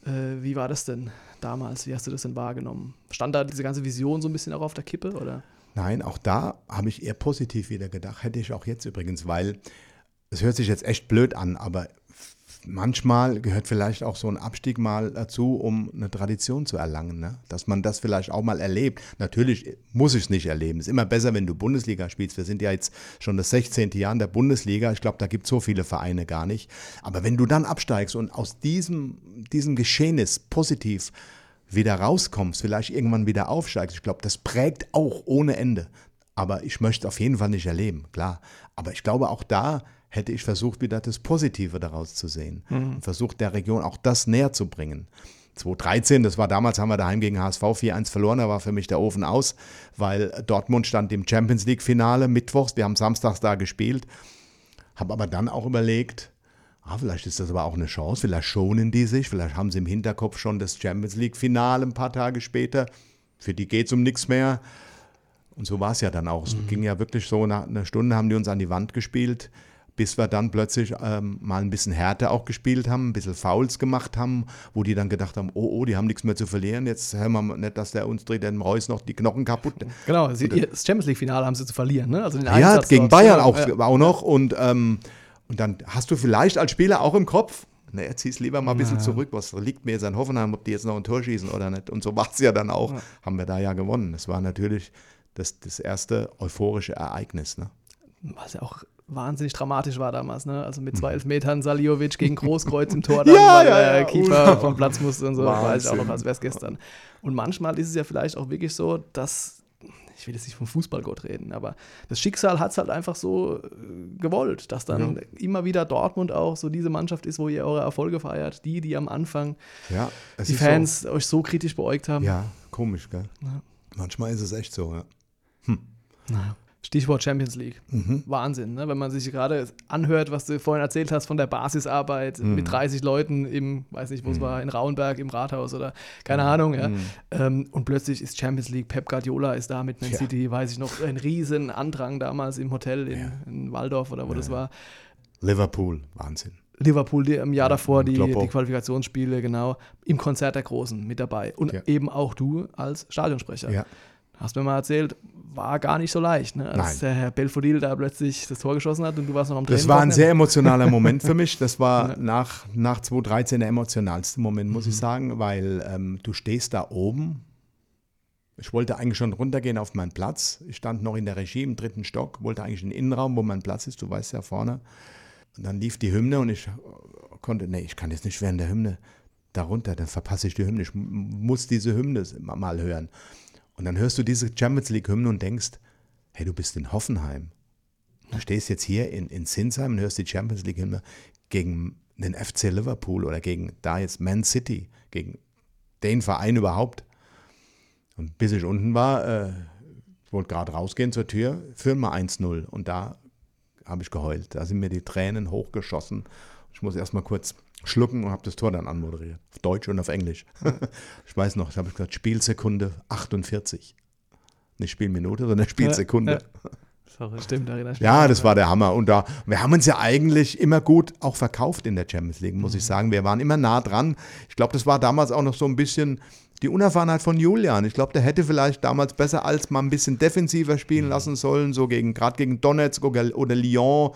Äh, wie war das denn damals? Wie hast du das denn wahrgenommen? Stand da diese ganze Vision so ein bisschen auch auf der Kippe? Oder? Nein, auch da habe ich eher positiv wieder gedacht. Hätte ich auch jetzt übrigens, weil es hört sich jetzt echt blöd an, aber manchmal gehört vielleicht auch so ein Abstieg mal dazu, um eine Tradition zu erlangen. Ne? Dass man das vielleicht auch mal erlebt. Natürlich muss ich es nicht erleben. Es ist immer besser, wenn du Bundesliga spielst. Wir sind ja jetzt schon das 16. Jahr in der Bundesliga. Ich glaube, da gibt es so viele Vereine gar nicht. Aber wenn du dann absteigst und aus diesem, diesem Geschehnis positiv wieder rauskommst, vielleicht irgendwann wieder aufsteigst, ich glaube, das prägt auch ohne Ende. Aber ich möchte es auf jeden Fall nicht erleben, klar. Aber ich glaube, auch da hätte ich versucht, wieder das Positive daraus zu sehen. Und versucht, der Region auch das näher zu bringen. 2013, das war damals, haben wir daheim gegen HSV 4-1 verloren, da war für mich der Ofen aus, weil Dortmund stand im Champions League-Finale mittwochs, wir haben samstags da gespielt. Habe aber dann auch überlegt, ah, vielleicht ist das aber auch eine Chance, vielleicht schonen die sich, vielleicht haben sie im Hinterkopf schon das Champions League-Finale ein paar Tage später. Für die geht es um nichts mehr. Und so war es ja dann auch. Es ging ja wirklich so, nach einer Stunde haben die uns an die Wand gespielt, bis wir dann plötzlich ähm, mal ein bisschen härter auch gespielt haben, ein bisschen Fouls gemacht haben, wo die dann gedacht haben, oh, oh, die haben nichts mehr zu verlieren, jetzt hören wir nicht, dass der uns dreht, dem Reus noch die Knochen kaputt. [LAUGHS] Genau, sie, das Champions League-Finale haben sie zu verlieren, ne? Also den Ja, gegen. Bayern Ja, auch, ja. auch noch. Und, ähm, und dann hast du vielleicht als Spieler auch im Kopf, ne, jetzt zieh's lieber mal ein bisschen zurück, was liegt mir jetzt an Hoffenheim, ob die jetzt noch ein Tor schießen oder nicht. Und so war es ja dann auch, haben wir da ja gewonnen. Das war natürlich das, das erste euphorische Ereignis. Ne? Was ja auch wahnsinnig dramatisch war damals, ne? Also mit zwei Elfmetern Saliovic gegen Großkreuz im Tor, [LAUGHS] dann, Mhm. Ja, weil ja, der ja, unglaublich. vom Platz musste und so, weiß ich auch noch, Wahnsinn. als wäre es gestern. Und manchmal ist es ja vielleicht auch wirklich so, dass, ich will jetzt nicht vom Fußballgott reden, aber das Schicksal hat es halt einfach so äh, gewollt, dass dann immer wieder Dortmund auch so diese Mannschaft ist, wo ihr eure Erfolge feiert, die, die am Anfang Ja, die Fans euch so kritisch beäugt haben. So, ja, komisch, gell? Ja. Manchmal ist es echt so, ja. Naja. Stichwort Champions League. Mhm. Wahnsinn, ne? wenn man sich gerade anhört, was du vorhin erzählt hast von der Basisarbeit Mhm. mit 30 Leuten im, weiß nicht, wo es war, in Rauenberg im Rathaus oder keine Ahnung. Ja? Ähm, und plötzlich ist Champions League, Pep Guardiola ist da mit Man Ja. City, weiß ich noch, ein riesen Andrang damals im Hotel in, in Waldorf oder wo das war. Liverpool, Wahnsinn. Liverpool die, im Jahr davor die, die Qualifikationsspiele, genau, im Konzert der Großen mit dabei. Und Ja. eben auch du als Stadionsprecher. Ja. Hast mir mal erzählt, war gar nicht so leicht, ne? als Nein. der Herr Belfodil da plötzlich das Tor geschossen hat und du warst noch am Das Training war ein sehr emotionaler Moment für mich. Das war [LAUGHS] nach, nach 2013 der emotionalste Moment, muss ich sagen, weil ähm, du stehst da oben. Ich wollte eigentlich schon runtergehen auf meinen Platz. Ich stand noch in der Regie im dritten Stock, wollte eigentlich in den Innenraum, wo mein Platz ist, du weißt ja vorne. Und dann lief die Hymne und ich konnte, nee, ich kann jetzt nicht während der Hymne darunter, dann verpasse ich die Hymne. Ich muss diese Hymne ma- mal hören. Und dann hörst du diese Champions League-Hymne und denkst, hey, du bist in Hoffenheim. Du stehst jetzt hier in, in Sinsheim und hörst die Champions League Hymne gegen den FC Liverpool oder gegen da jetzt Man City, gegen den Verein überhaupt. Und bis ich unten war, äh, wollte gerade rausgehen zur Tür, führen wir 1-0. Und da habe ich geheult. Da sind mir die Tränen hochgeschossen. Ich muss erst mal kurz schlucken und habe das Tor dann anmoderiert. Auf Deutsch und auf Englisch. [LAUGHS] ich weiß noch, ich habe gesagt, Spielsekunde 48. Nicht Spielminute, sondern Spielsekunde. Ja, Verrückt. Stimmt, da. Ja, das war der Hammer. Und da, wir haben uns ja eigentlich immer gut auch verkauft in der Champions League, muss ich sagen. Wir waren immer nah dran. Ich glaube, das war damals auch noch so ein bisschen die Unerfahrenheit von Julian. Ich glaube, der hätte vielleicht damals besser als mal ein bisschen defensiver spielen lassen sollen, so gegen, gerade gegen Donetsk oder Lyon.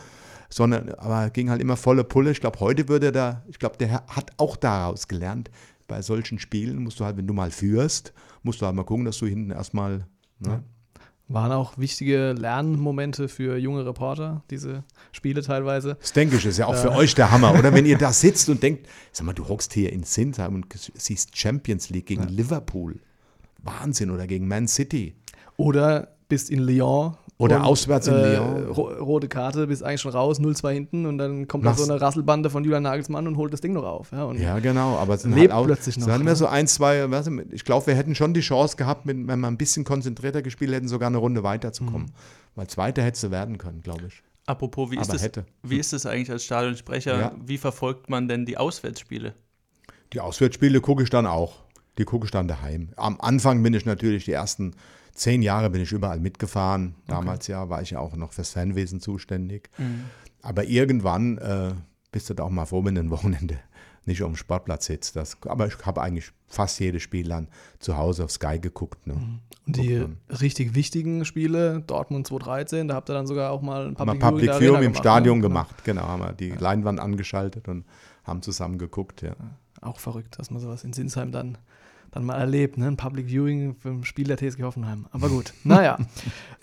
Sondern, aber ging halt immer volle Pulle. Ich glaube, heute würde er da, ich glaube, der hat auch daraus gelernt. Bei solchen Spielen musst du halt, wenn du mal führst, musst du halt mal gucken, dass du hinten erstmal. Ne? Waren auch wichtige Lernmomente für junge Reporter, diese Spiele teilweise. Das denke ich, ist ja auch für euch der Hammer, oder? Wenn ihr da [LAUGHS] sitzt und denkt, sag mal, du hockst hier in Sinsheim und siehst Champions League gegen Liverpool. Wahnsinn, oder gegen Man City. Oder bist in Lyon Oder Und, auswärts in äh, Lyon. ro rote Karte, bist eigentlich schon raus, 0-2 hinten und dann kommt da Machst- so eine Rasselbande von Julian Nagelsmann und holt das Ding noch auf. Ja, und Ja, genau, aber es sind Lebt halt auch, plötzlich noch, immer ne? so ein, zwei, weißt du, ich glaube, wir hätten schon die Chance gehabt, mit, wenn wir ein bisschen konzentrierter gespielt hätten, sogar eine Runde weiterzukommen. Weil Zweiter hättest du werden können, glaube ich. Apropos, wie ist, das, hätte. wie ist das eigentlich als Stadionsprecher? Ja. Wie verfolgt man denn die Auswärtsspiele? Die Auswärtsspiele gucke ich dann auch. Die gucke ich dann daheim. Am Anfang bin ich natürlich die ersten zehn Jahre bin ich überall mitgefahren. Damals ja war ich ja auch noch fürs Fanwesen zuständig. Aber irgendwann äh, bist du da auch mal froh, wenn du ein Wochenende [LAUGHS] nicht auf dem Sportplatz sitzt. Das, aber ich habe eigentlich fast jedes Spiel dann zu Hause auf Sky geguckt. Ne? Und die Guckt man. richtig wichtigen Spiele, Dortmund 2013, da habt ihr dann sogar auch mal ein Public, Public in der Viewing im Stadion ne? gemacht. Genau, haben wir die Leinwand angeschaltet und haben zusammen geguckt. Ja. Auch verrückt, dass man sowas in Sinsheim dann, dann mal erlebt, ne? Ein Public Viewing ein Spiel der TSG Hoffenheim. Aber gut, [LAUGHS] naja.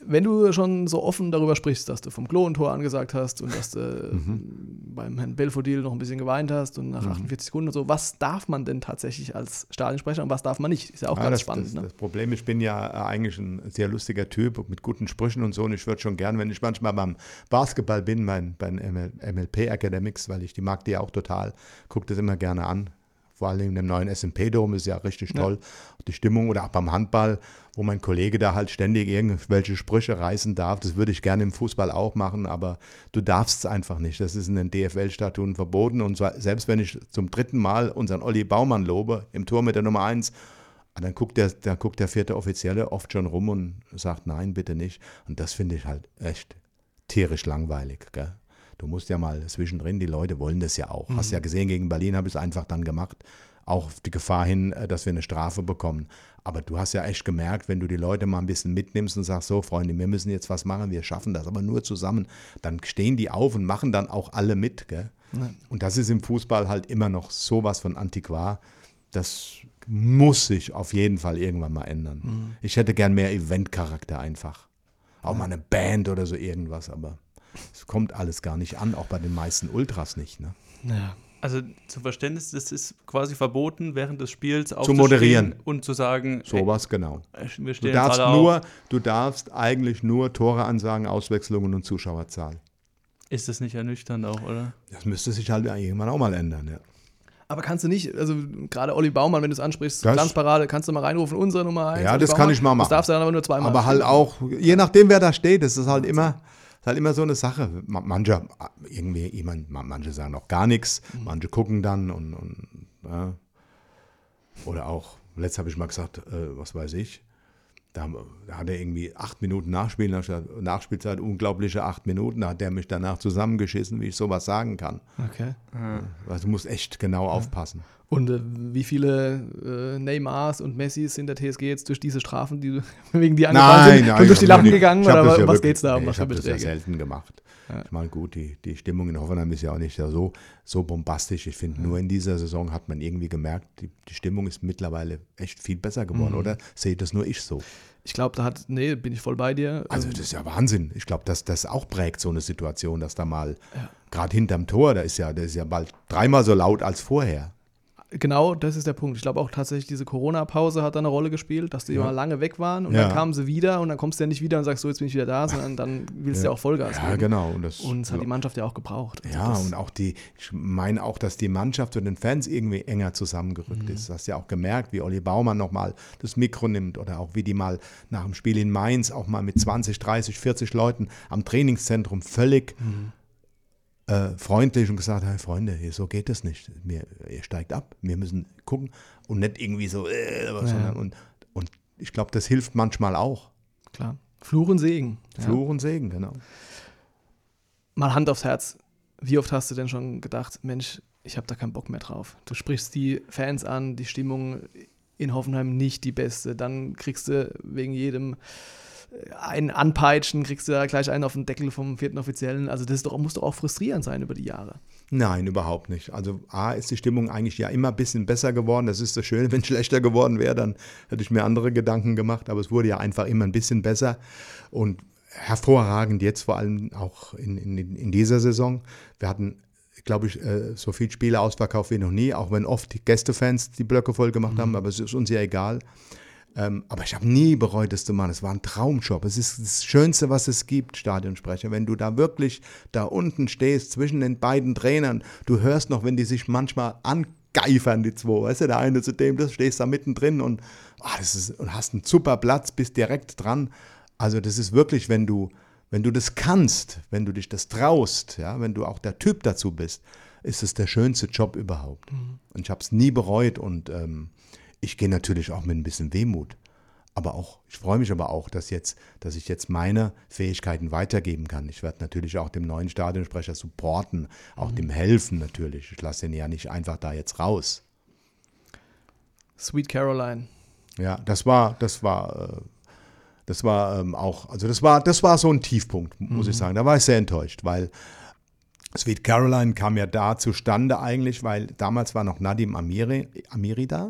Wenn du schon so offen darüber sprichst, dass du vom Klo-Tor angesagt hast und dass du Mhm. beim Herrn Belfodil noch ein bisschen geweint hast und nach 48 Sekunden und so, was darf man denn tatsächlich als Stadionsprecher und was darf man nicht? Ist ja auch Ja, ganz das, spannend. das, ne? das Problem, ich bin ja äh, eigentlich ein sehr lustiger Typ mit guten Sprüchen und so. Und ich würde schon gern, wenn ich manchmal beim Basketball bin, mein, beim ML, MLP Academics, weil ich die mag die ja auch total, gucke das immer gerne an. Vor allem in dem neuen SMP-Dom ist ja richtig toll. Die Stimmung oder auch beim Handball, wo mein Kollege da halt ständig irgendwelche Sprüche reißen darf. Das würde ich gerne im Fußball auch machen, aber du darfst es einfach nicht. Das ist in den DFL-Statuten verboten. Und zwar, selbst wenn ich zum dritten Mal unseren Olli Baumann lobe, im Tor mit der Nummer 1, Ah, Dann guckt, der, dann guckt der vierte Offizielle oft schon rum und sagt, nein, bitte nicht. Und das finde ich halt echt tierisch langweilig. Gell? Du musst ja mal zwischendrin, die Leute wollen das ja auch. Hast ja gesehen, gegen Berlin habe ich es einfach dann gemacht. Auch auf die Gefahr hin, äh, dass wir eine Strafe bekommen. Aber du hast ja echt gemerkt, wenn du die Leute mal ein bisschen mitnimmst und sagst, so Freunde, wir müssen jetzt was machen, wir schaffen das, aber nur zusammen, dann stehen die auf und machen dann auch alle mit. Gell? Und das ist im Fußball halt immer noch sowas von Antiquar. Das muss sich auf jeden Fall irgendwann mal ändern. Ich hätte gern mehr Eventcharakter einfach. Auch mal eine Band oder so irgendwas, aber es kommt alles gar nicht an, auch bei den meisten Ultras nicht. Ne? Ja. Also zum Verständnis, das ist quasi verboten, während des Spiels moderieren. aufzustehen und zu sagen, Sowas, genau. ey, wir Du darfst, nur, auf. du darfst eigentlich nur Tore ansagen, Auswechslungen und Zuschauerzahl. Ist das nicht ernüchternd auch, oder? Das müsste sich halt irgendwann auch mal ändern. Ja. Aber kannst du nicht, also gerade Olli Baumann, wenn du es ansprichst, Das- Glanzparade, kannst du mal reinrufen, unsere Nummer 1. Ja, das kann ich mal machen. Das darfst du dann aber nur zweimal. Aber halt auch, je nachdem, wer da steht, das ist halt immer, ist halt immer so eine Sache. Ma- Manche, irgendwie, jemand, ma- manche sagen auch gar nichts, manche gucken dann und, und ja. oder auch, letzt habe ich mal gesagt, äh, was weiß ich, da, da hat er irgendwie acht Minuten gesagt, Nachspielzeit, unglaubliche acht Minuten, da hat der mich danach zusammengeschissen, wie ich sowas sagen kann. Okay. Also du musst echt genau aufpassen. Und äh, wie viele äh, Neymars und Messis sind der TSG jetzt durch diese Strafen, die [LAUGHS] wegen die angefallen sind, schon durch die Lappen gegangen? Oder was wirklich- geht's da um? nee, Was Ich habe das ja selten gemacht. Ich meine, gut, die, die Stimmung in Hoffenheim ist ja auch nicht so, so bombastisch. Ich finde, nur in dieser Saison hat man irgendwie gemerkt, die, die Stimmung ist mittlerweile echt viel besser Mhm. geworden, oder? Sehe das nur ich so? Ich glaube, da hat, nee, bin ich voll bei dir. Also, Ähm, das ist ja Wahnsinn. Ich glaube, dass das auch prägt, so eine Situation, dass da mal, gerade hinterm Tor, da ist ja, da ist ja bald dreimal so laut als vorher. Genau, das ist der Punkt. Ich glaube auch tatsächlich, diese Corona-Pause hat da eine Rolle gespielt, dass die Ja. mal lange weg waren und Ja. dann kamen sie wieder und dann kommst du ja nicht wieder und sagst, so, jetzt bin ich wieder da, sondern dann willst du ja auch Vollgas Ja, geben. genau. Und das, Und es hat die Mannschaft ja auch gebraucht. Also Ja, das, und auch die, ich meine auch, dass die Mannschaft und den Fans irgendwie enger zusammengerückt Mhm. ist. Du hast ja auch gemerkt, wie Olli Baumann nochmal das Mikro nimmt oder auch wie die mal nach dem Spiel in Mainz auch mal mit 20, 30, 40 Leuten am Trainingszentrum völlig Mhm. Äh, freundlich und gesagt, hey Freunde, so geht es nicht. Mir, ihr steigt ab, wir müssen gucken und nicht irgendwie so, äh, sondern, und, und ich glaube, das hilft manchmal auch. klar. Fluch und Segen. Ja. Fluch und Segen, genau. Mal Hand aufs Herz. Wie oft hast du denn schon gedacht, Mensch, ich habe da keinen Bock mehr drauf? Du sprichst die Fans an, die Stimmung in Hoffenheim nicht die beste. Dann kriegst du wegen jedem einen Anpeitschen, kriegst du da gleich einen auf den Deckel vom vierten Offiziellen. Also das ist doch, muss doch auch frustrierend sein über die Jahre. Nein, überhaupt nicht. Also A ist die Stimmung eigentlich ja immer ein bisschen besser geworden. Das ist das Schöne, [LAUGHS] wenn es schlechter geworden wäre, dann hätte ich mir andere Gedanken gemacht. Aber es wurde ja einfach immer ein bisschen besser und hervorragend jetzt vor allem auch in, in, in dieser Saison. Wir hatten, glaube ich, äh, so viele Spiele ausverkauft wie noch nie, auch wenn oft die Gästefans die Blöcke voll gemacht haben, aber es ist uns ja egal. Ähm, aber ich habe nie bereut, das zu machen. Es war ein Traumjob. Es ist das Schönste, was es gibt, Stadionsprecher. Wenn du da wirklich da unten stehst zwischen den beiden Trainern, du hörst noch, wenn die sich manchmal angeifern, die zwei. Weißt du, der eine zu dem, du stehst da mittendrin und, oh, das ist, und hast einen super Platz, bist direkt dran. Also das ist wirklich, wenn du, wenn du das kannst, wenn du dich das traust, ja, wenn du auch der Typ dazu bist, ist es der schönste Job überhaupt. Mhm. Und ich habe es nie bereut und ähm, ich gehe natürlich auch mit ein bisschen Wehmut. Aber auch, ich freue mich aber auch, dass, jetzt, dass ich jetzt meine Fähigkeiten weitergeben kann. Ich werde natürlich auch dem neuen Stadionsprecher supporten, auch mhm. dem helfen natürlich. Ich lasse ihn ja nicht einfach da jetzt raus. Sweet Caroline. Ja, das war, das war, äh, das war ähm, auch, also das war, das war so ein Tiefpunkt, muss mhm. ich sagen. Da war ich sehr enttäuscht, weil Sweet Caroline kam ja da zustande eigentlich, weil damals war noch Nadim Amiri, Amiri da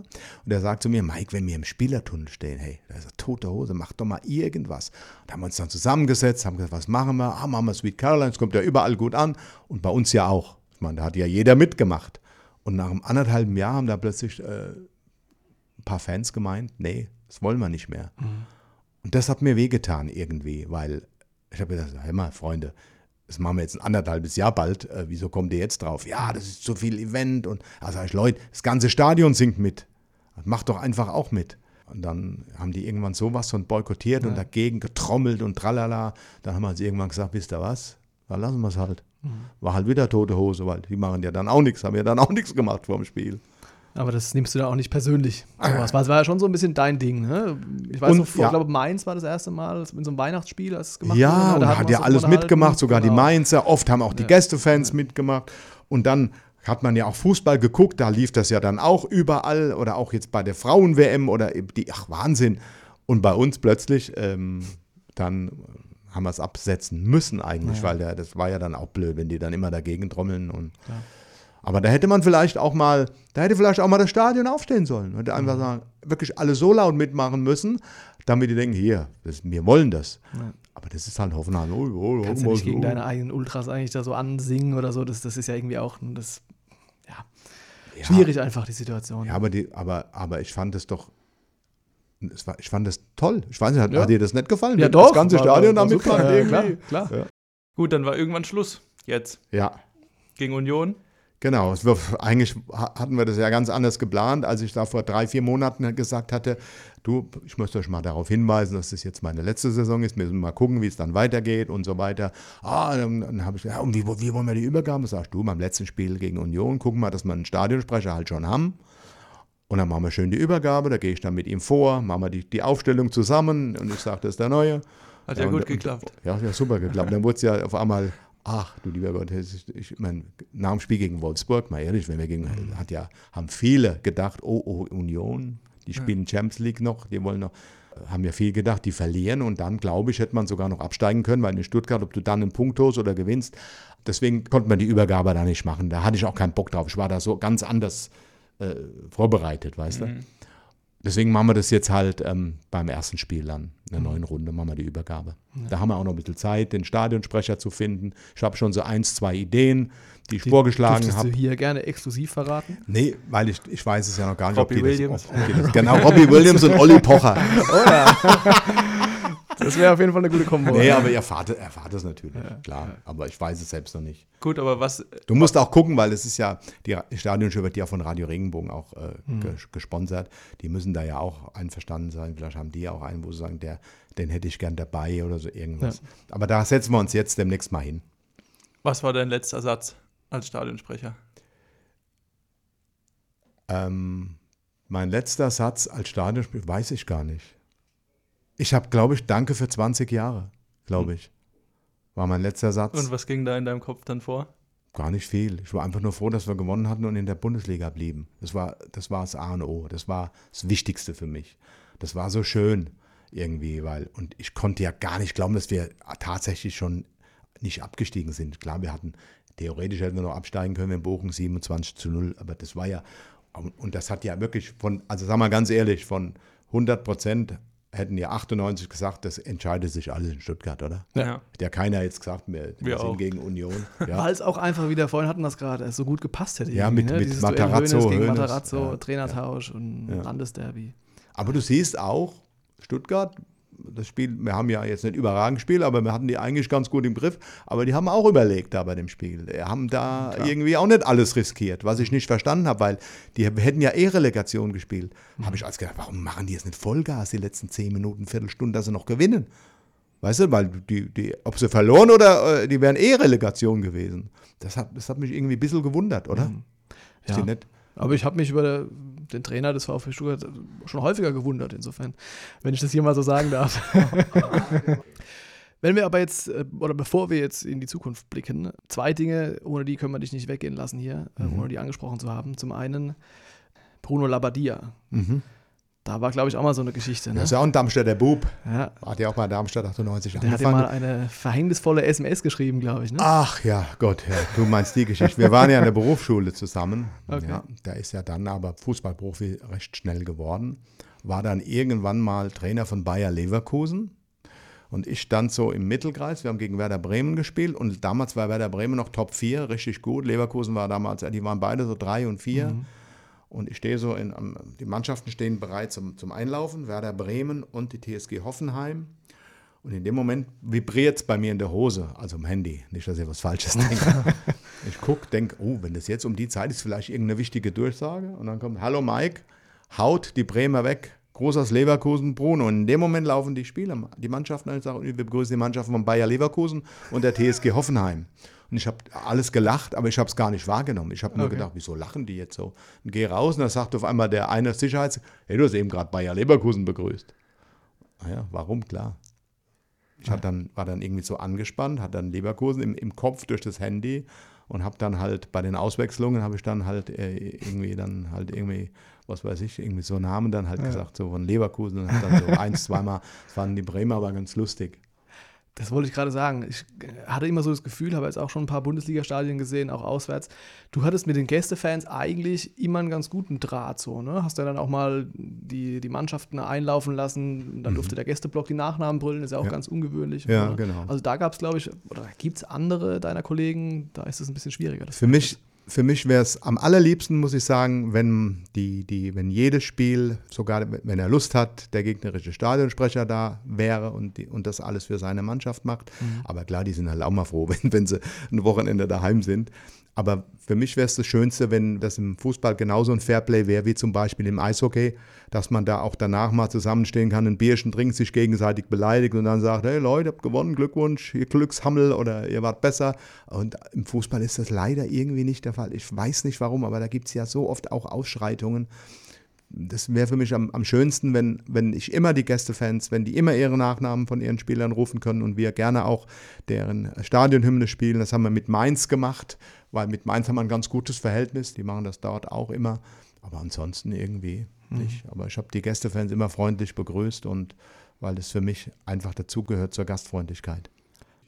und er sagt zu mir, Mike, wenn wir im Spielertunnel stehen, hey, da ist eine tote Hose, mach doch mal irgendwas. Da haben wir uns dann zusammengesetzt, haben gesagt, was machen wir? Ah, machen wir Sweet Caroline, es kommt ja überall gut an und bei uns ja auch. Ich meine, da hat ja jeder mitgemacht. Und nach einem anderthalben Jahr haben da plötzlich äh, ein paar Fans gemeint, nee, das wollen wir nicht mehr. Mhm. Und das hat mir wehgetan irgendwie, weil ich habe gesagt, hör mal, Freunde, das machen wir jetzt ein anderthalbes Jahr bald, äh, wieso kommt ihr jetzt drauf? Ja, das ist zu viel Event und da sage ich, Leute, das ganze Stadion singt mit. Macht doch einfach auch mit. Und dann haben die irgendwann sowas von boykottiert ja. und dagegen getrommelt und tralala. Dann haben wir uns irgendwann gesagt, wisst ihr was? Dann lassen wir es halt. Mhm. War halt wieder tote Hose, weil die machen ja dann auch nichts, haben ja dann auch nichts gemacht vor dem Spiel. Aber das nimmst du da auch nicht persönlich. Sowas. Es war ja schon so ein bisschen dein Ding. Ne? Ich weiß noch, ja. ich glaube, Mainz war das erste Mal in so einem Weihnachtsspiel, als es gemacht ja, wurde. Ja, und hat, hat ja alles mitgemacht, sogar genau. die Mainzer. Oft haben auch die ja. Gästefans mitgemacht. Und dann hat man ja auch Fußball geguckt, da lief das ja dann auch überall oder auch jetzt bei der Frauen-WM oder die, ach Wahnsinn. Und bei uns plötzlich, ähm, dann haben wir es absetzen müssen eigentlich, weil der, das war ja dann auch blöd, wenn die dann immer dagegen trommeln und. Aber da hätte man vielleicht auch mal, da hätte vielleicht auch mal das Stadion aufstehen sollen. Und einfach mhm. sagen, wirklich alle so laut mitmachen müssen, damit die denken, hier, das, wir wollen das. Ja. Aber das ist halt Hoffenheim. Oh, oh, oh, Kannst du nicht gegen deine eigenen Ultras eigentlich da so ansingen oder so? Das, das ist ja irgendwie auch das, ja, ja. schwierig einfach, die Situation. Ja, aber, die, aber, aber ich fand es doch, es war, ich fand das toll. Ich weiß nicht, hat, ja. hat dir das nicht gefallen? Ja, doch. Das ganze Stadion damit super, ja, klar, klar. Gut, dann war irgendwann Schluss. Jetzt. Ja. Gegen Union. Genau, eigentlich hatten wir das ja ganz anders geplant, als ich da vor drei, vier Monaten gesagt hatte, du, ich möchte euch mal darauf hinweisen, dass das jetzt meine letzte Saison ist, wir müssen mal gucken, wie es dann weitergeht und so weiter. Ah, dann, dann habe ich gesagt, ja, und wie, wie wollen wir die Übergabe? Sagst du, beim letzten Spiel gegen Union, gucken wir, dass wir einen Stadionsprecher halt schon haben. Und dann machen wir schön die Übergabe, da gehe ich dann mit ihm vor, machen wir die, die Aufstellung zusammen und ich sage, das ist der Neue. Hat ja, ja gut und, geklappt. ja, ja, super geklappt. Dann wurde es ja auf einmal Ach, du lieber Gott, ich meine, nach dem Spiel gegen Wolfsburg, mal ehrlich, wenn wir gegen, mhm. hat ja, haben viele gedacht, oh, oh, Union, die spielen. Champions League noch, die wollen noch, haben ja viel gedacht, die verlieren und dann, glaube ich, hätte man sogar noch absteigen können, weil in Stuttgart, ob du dann einen Punkt holst oder gewinnst, deswegen konnte man die Übergabe da nicht machen. Da hatte ich auch keinen Bock drauf. Ich war da so ganz anders äh, vorbereitet, weißt mhm. du. Deswegen machen wir das jetzt halt ähm, beim ersten Spiel dann, in der mhm. neuen Runde, machen wir die Übergabe. Ja. Da haben wir auch noch ein bisschen Zeit, den Stadionsprecher zu finden. Ich habe schon so eins, zwei Ideen, die ich die vorgeschlagen habe. du hier gerne exklusiv verraten? Nee, weil ich, ich weiß es ja noch gar nicht, Robbie ob die Williams. Das, ob, ob das, genau, [LAUGHS] Robbie Williams und Olli Pocher. Ja. [LAUGHS] Das wäre auf jeden Fall eine gute Kombo. Nee, aber ihr erfahrt, erfahrt es natürlich, ja, klar. Ja. Aber ich weiß es selbst noch nicht. Gut, aber was. Du musst auch gucken, weil es ist ja, die Stadionshow wird ja von Radio Regenbogen auch äh, mhm. gesponsert. Die müssen da ja auch einverstanden sein. Vielleicht haben die ja auch einen, wo sie sagen, der, den hätte ich gern dabei oder so irgendwas. Ja. Aber da setzen wir uns jetzt demnächst mal hin. Was war dein letzter Satz als Stadionsprecher? Ähm, mein letzter Satz als Stadionsprecher weiß ich gar nicht. Ich habe, glaube ich, Danke für 20 Jahre, glaube hm. ich. War mein letzter Satz. Und was ging da in deinem Kopf dann vor? Gar nicht viel. Ich war einfach nur froh, dass wir gewonnen hatten und in der Bundesliga blieben. Das war das, war das A und O. Das war das Wichtigste für mich. Das war so schön irgendwie, weil, und ich konnte ja gar nicht glauben, dass wir tatsächlich schon nicht abgestiegen sind. Klar, wir hatten, theoretisch hätten wir noch absteigen können, wenn Bochum 27 zu 0, aber das war ja, und das hat ja wirklich von, also sag mal ganz ehrlich, von 100 Prozent hätten ja 98 gesagt, das entscheidet sich alles in Stuttgart, oder? Ja. Hat ja keiner jetzt gesagt, wir, wir sind gegen Union. [LAUGHS] Ja. Weil es auch einfach, wie der vorhin hatten wir es gerade, so gut gepasst hätte. Ja, mit, ne? mit Matarazzo. Gegen Matarazzo, ja. Trainertausch und ja. Landesderby. Aber du siehst auch, Stuttgart, das Spiel, wir haben ja jetzt nicht überragend gespielt, aber wir hatten die eigentlich ganz gut im Griff. Aber die haben auch überlegt da bei dem Spiel. Die haben da Klar. irgendwie auch nicht alles riskiert, was ich nicht verstanden habe, weil die hätten ja eh Relegation gespielt. Mhm. Habe ich als gedacht, warum machen die jetzt nicht Vollgas die letzten zehn Minuten, Viertelstunde, dass sie noch gewinnen? Weißt du, weil die, die, ob sie verloren oder äh, die wären eh Relegation gewesen. Das hat, das hat mich irgendwie ein bisschen gewundert, oder? Mhm. Ja. Aber ich habe mich über den Trainer des VfB Stuttgart schon häufiger gewundert, insofern, wenn ich das hier mal so sagen darf. [LAUGHS] Wenn wir aber jetzt, äh, oder bevor wir jetzt in die Zukunft blicken, zwei Dinge, ohne die können wir dich nicht weggehen lassen hier, äh, mhm. ohne die angesprochen zu haben. Zum einen Bruno Labbadia. Mhm. Da war, glaube ich, auch mal so eine Geschichte. Ne? Das ist ja auch ein Darmstädter Bub. Ja. Hat ja auch bei Darmstadt 98 Der angefangen. hat ja mal eine verhängnisvolle SMS geschrieben, glaube ich. Ne? Ach ja, Gott, ja, du meinst die Geschichte. Wir waren ja in der [LAUGHS] Berufsschule zusammen. Okay. Ja, der ist ja dann aber Fußballprofi recht schnell geworden. War dann irgendwann mal Trainer von Bayer Leverkusen. Und ich stand so im Mittelkreis. Wir haben gegen Werder Bremen gespielt. Und damals war Werder Bremen noch Top 4, richtig gut. Leverkusen war damals, die waren beide so 3 und 4. Mhm. Und ich stehe so in, die Mannschaften stehen bereit zum, zum Einlaufen, Werder Bremen und die TSG Hoffenheim. Und in dem Moment vibriert es bei mir in der Hose, also im Handy. Nicht, dass ich was Falsches denke. [LAUGHS] ich gucke, denke, oh, wenn das jetzt um die Zeit ist, vielleicht irgendeine wichtige Durchsage. Und dann kommt, hallo Mike, haut die Bremer weg. Großes Leverkusen, Bruno. Und in dem Moment laufen die Spieler, die Mannschaften, und sagen, wir begrüßen die Mannschaften von Bayer Leverkusen und der TSG Hoffenheim. Und ich habe alles gelacht, aber ich habe es gar nicht wahrgenommen. Ich habe nur okay. gedacht, wieso lachen die jetzt so? Und gehe raus und da sagt auf einmal der eine Sicherheits, hey, du hast eben gerade Bayer Leverkusen begrüßt. Naja, ah warum? Klar. Ich ja. dann, war dann irgendwie so angespannt, hatte dann Leverkusen im, im Kopf durch das Handy und habe dann halt bei den Auswechslungen habe ich dann halt äh, irgendwie dann halt irgendwie was weiß ich irgendwie so Namen dann halt ja. gesagt so von Leverkusen und dann so [LAUGHS] eins zweimal das fanden die Bremer aber ganz lustig das wollte ich gerade sagen. Ich hatte immer so das Gefühl, habe jetzt auch schon ein paar Bundesliga-Stadien gesehen, auch auswärts. Du hattest mit den Gästefans eigentlich immer einen ganz guten Draht, so, ne? Hast ja dann auch mal die, die Mannschaften einlaufen lassen, dann mhm. durfte der Gästeblock die Nachnamen brüllen, ist ja auch ja. ganz ungewöhnlich. Ja, oder? genau. Also da gab es, glaube ich, oder gibt es andere deiner Kollegen, da ist es ein bisschen schwieriger. Für mich, für mich wäre es am allerliebsten, muss ich sagen, wenn, die, die, wenn jedes Spiel, sogar wenn er Lust hat, der gegnerische Stadionsprecher da wäre und, die, und das alles für seine Mannschaft macht. Mhm. Aber klar, die sind halt auch mal froh, [LAUGHS] wenn, wenn sie ein Wochenende daheim sind. Aber für mich wäre es das Schönste, wenn das im Fußball genauso ein Fairplay wäre wie zum Beispiel im Eishockey, dass man da auch danach mal zusammenstehen kann, ein Bierchen trinkt, sich gegenseitig beleidigt und dann sagt, hey Leute, habt gewonnen, Glückwunsch, ihr Glückshammel oder ihr wart besser. Und im Fußball ist das leider irgendwie nicht der Fall. Ich weiß nicht warum, aber da gibt es ja so oft auch Ausschreitungen das wäre für mich am, am schönsten, wenn, wenn ich immer die Gästefans, wenn die immer ihre Nachnamen von ihren Spielern rufen können und wir gerne auch deren Stadionhymne spielen. Das haben wir mit Mainz gemacht, weil mit Mainz haben wir ein ganz gutes Verhältnis. Die machen das dort auch immer. Aber ansonsten irgendwie mhm. nicht. Aber ich habe die Gästefans immer freundlich begrüßt und weil das für mich einfach dazugehört zur Gastfreundlichkeit,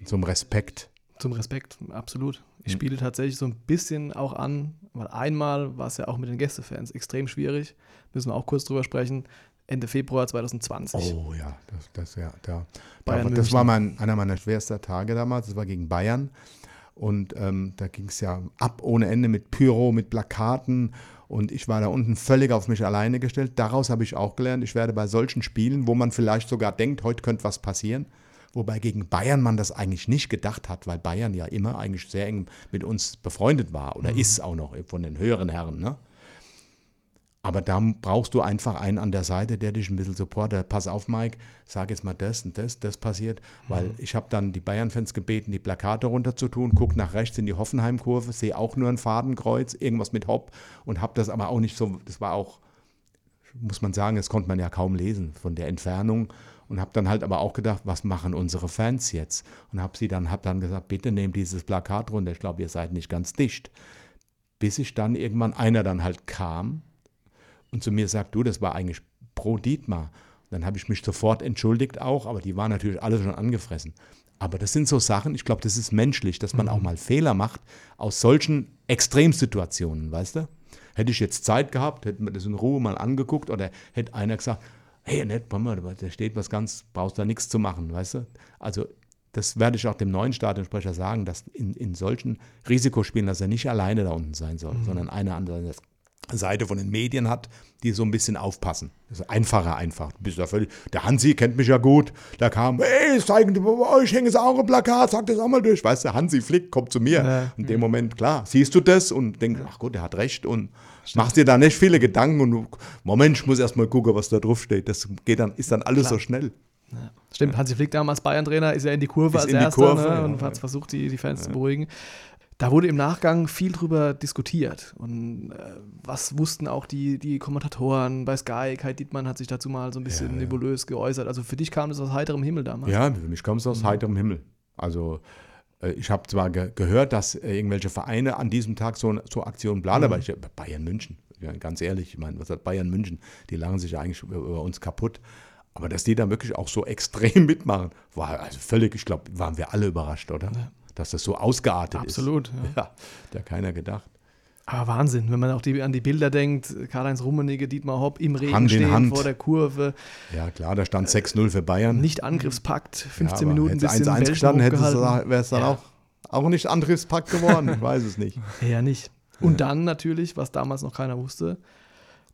zum Respekt. Zum Respekt, absolut. Ich mhm. spiele tatsächlich so ein bisschen auch an, weil einmal war es ja auch mit den Gästefans extrem schwierig. Müssen wir auch kurz drüber sprechen. Ende Februar 2020. Oh ja, das, das, ja, da, da das war mein, einer meiner schwersten Tage damals. Das war gegen Bayern. Und ähm, da ging es ja ab ohne Ende mit Pyro, mit Plakaten. Und ich war da unten völlig auf mich alleine gestellt. Daraus habe ich auch gelernt, ich werde bei solchen Spielen, wo man vielleicht sogar denkt, heute könnte was passieren, Wobei gegen Bayern man das eigentlich nicht gedacht hat, weil Bayern ja immer eigentlich sehr eng mit uns befreundet war oder mhm. ist auch noch von den höheren Herren. Ne? Aber da brauchst du einfach einen an der Seite, der dich ein bisschen supportet. Pass auf, Mike, sag jetzt mal das und das, das passiert. Weil mhm. ich habe dann die Bayern-Fans gebeten, die Plakate runterzutun, guck nach rechts in die Hoffenheim-Kurve, sehe auch nur ein Fadenkreuz, irgendwas mit Hopp und habe das aber auch nicht so, das war auch, muss man sagen, das konnte man ja kaum lesen von der Entfernung und habe dann halt aber auch gedacht, was machen unsere Fans jetzt? Und habe sie dann, hab dann gesagt, bitte nehmt dieses Plakat runter, ich glaube, ihr seid nicht ganz dicht. Bis ich dann irgendwann einer dann halt kam und zu mir sagt, du, das war eigentlich pro Dietmar. Dann habe ich mich sofort entschuldigt auch, aber die waren natürlich alle schon angefressen. Aber das sind so Sachen, ich glaube, das ist menschlich, dass man mhm. auch mal Fehler macht aus solchen Extremsituationen, weißt du? Hätte ich jetzt Zeit gehabt, hätte man das in Ruhe mal angeguckt oder hätte einer gesagt, hey, nett, da steht was ganz, brauchst da nichts zu machen, weißt du? Also das werde ich auch dem neuen Stadionsprecher sagen, dass in, in solchen Risikospielen, dass er nicht alleine da unten sein soll, mhm. sondern einer andere. Seite von den Medien hat, die so ein bisschen aufpassen. Das ist einfacher einfach. Bist ja völlig, der Hansi kennt mich ja gut. Der kam, ey, zeigen die bei euch, hängen sie auch ein Plakat, sag das auch mal durch. Weißt du, Hansi Flick kommt zu mir. Ja. In dem Moment, klar, siehst du das und denkst, ach gut, der hat recht und machst dir da nicht viele Gedanken und du, Moment, ich muss erst mal gucken, was da drauf steht. Das geht dann, ist dann alles so schnell. Stimmt, Hansi Flick damals Bayern-Trainer, ist ja in die Kurve Ist als in die erster Kurve, ne, ja. und hat versucht, die, die Fans zu beruhigen. Da wurde im Nachgang viel drüber diskutiert. Und äh, was wussten auch die, die Kommentatoren bei Sky? Kai Dietmann hat sich dazu mal so ein bisschen Ja, ja. nebulös geäußert. Also für dich kam das aus heiterem Himmel damals. Ja, für mich kommt es aus heiterem Himmel. Also ich habe zwar ge gehört, dass äh, irgendwelche Vereine an diesem Tag so, so Aktionen planen, aber ich, äh, Bayern München, ja, ganz ehrlich, ich meine, was hat Bayern München? Die lachen sich ja eigentlich über, uns kaputt. Aber dass die da wirklich auch so [LAUGHS] extrem mitmachen, war also völlig, ich glaube, waren wir alle überrascht, oder? Dass das so ausgeartet Absolut. ist. Ja. [LAUGHS] Ja, da hat keiner gedacht. Aber Wahnsinn, wenn man auch die, an die Bilder denkt, Karl-Heinz Rummenigge, Dietmar Hopp im Regen Hand stehen Hand. vor der Kurve, Ja, klar, da stand 6-0 für Bayern. nicht Angriffspakt, 15 ja, Minuten hätte bisschen 1-1 Bällchen gestanden, wäre es dann Ja. auch, auch nicht Angriffspakt geworden. Ich weiß es nicht. [LAUGHS] Eher nicht. Und dann natürlich, was damals noch keiner wusste,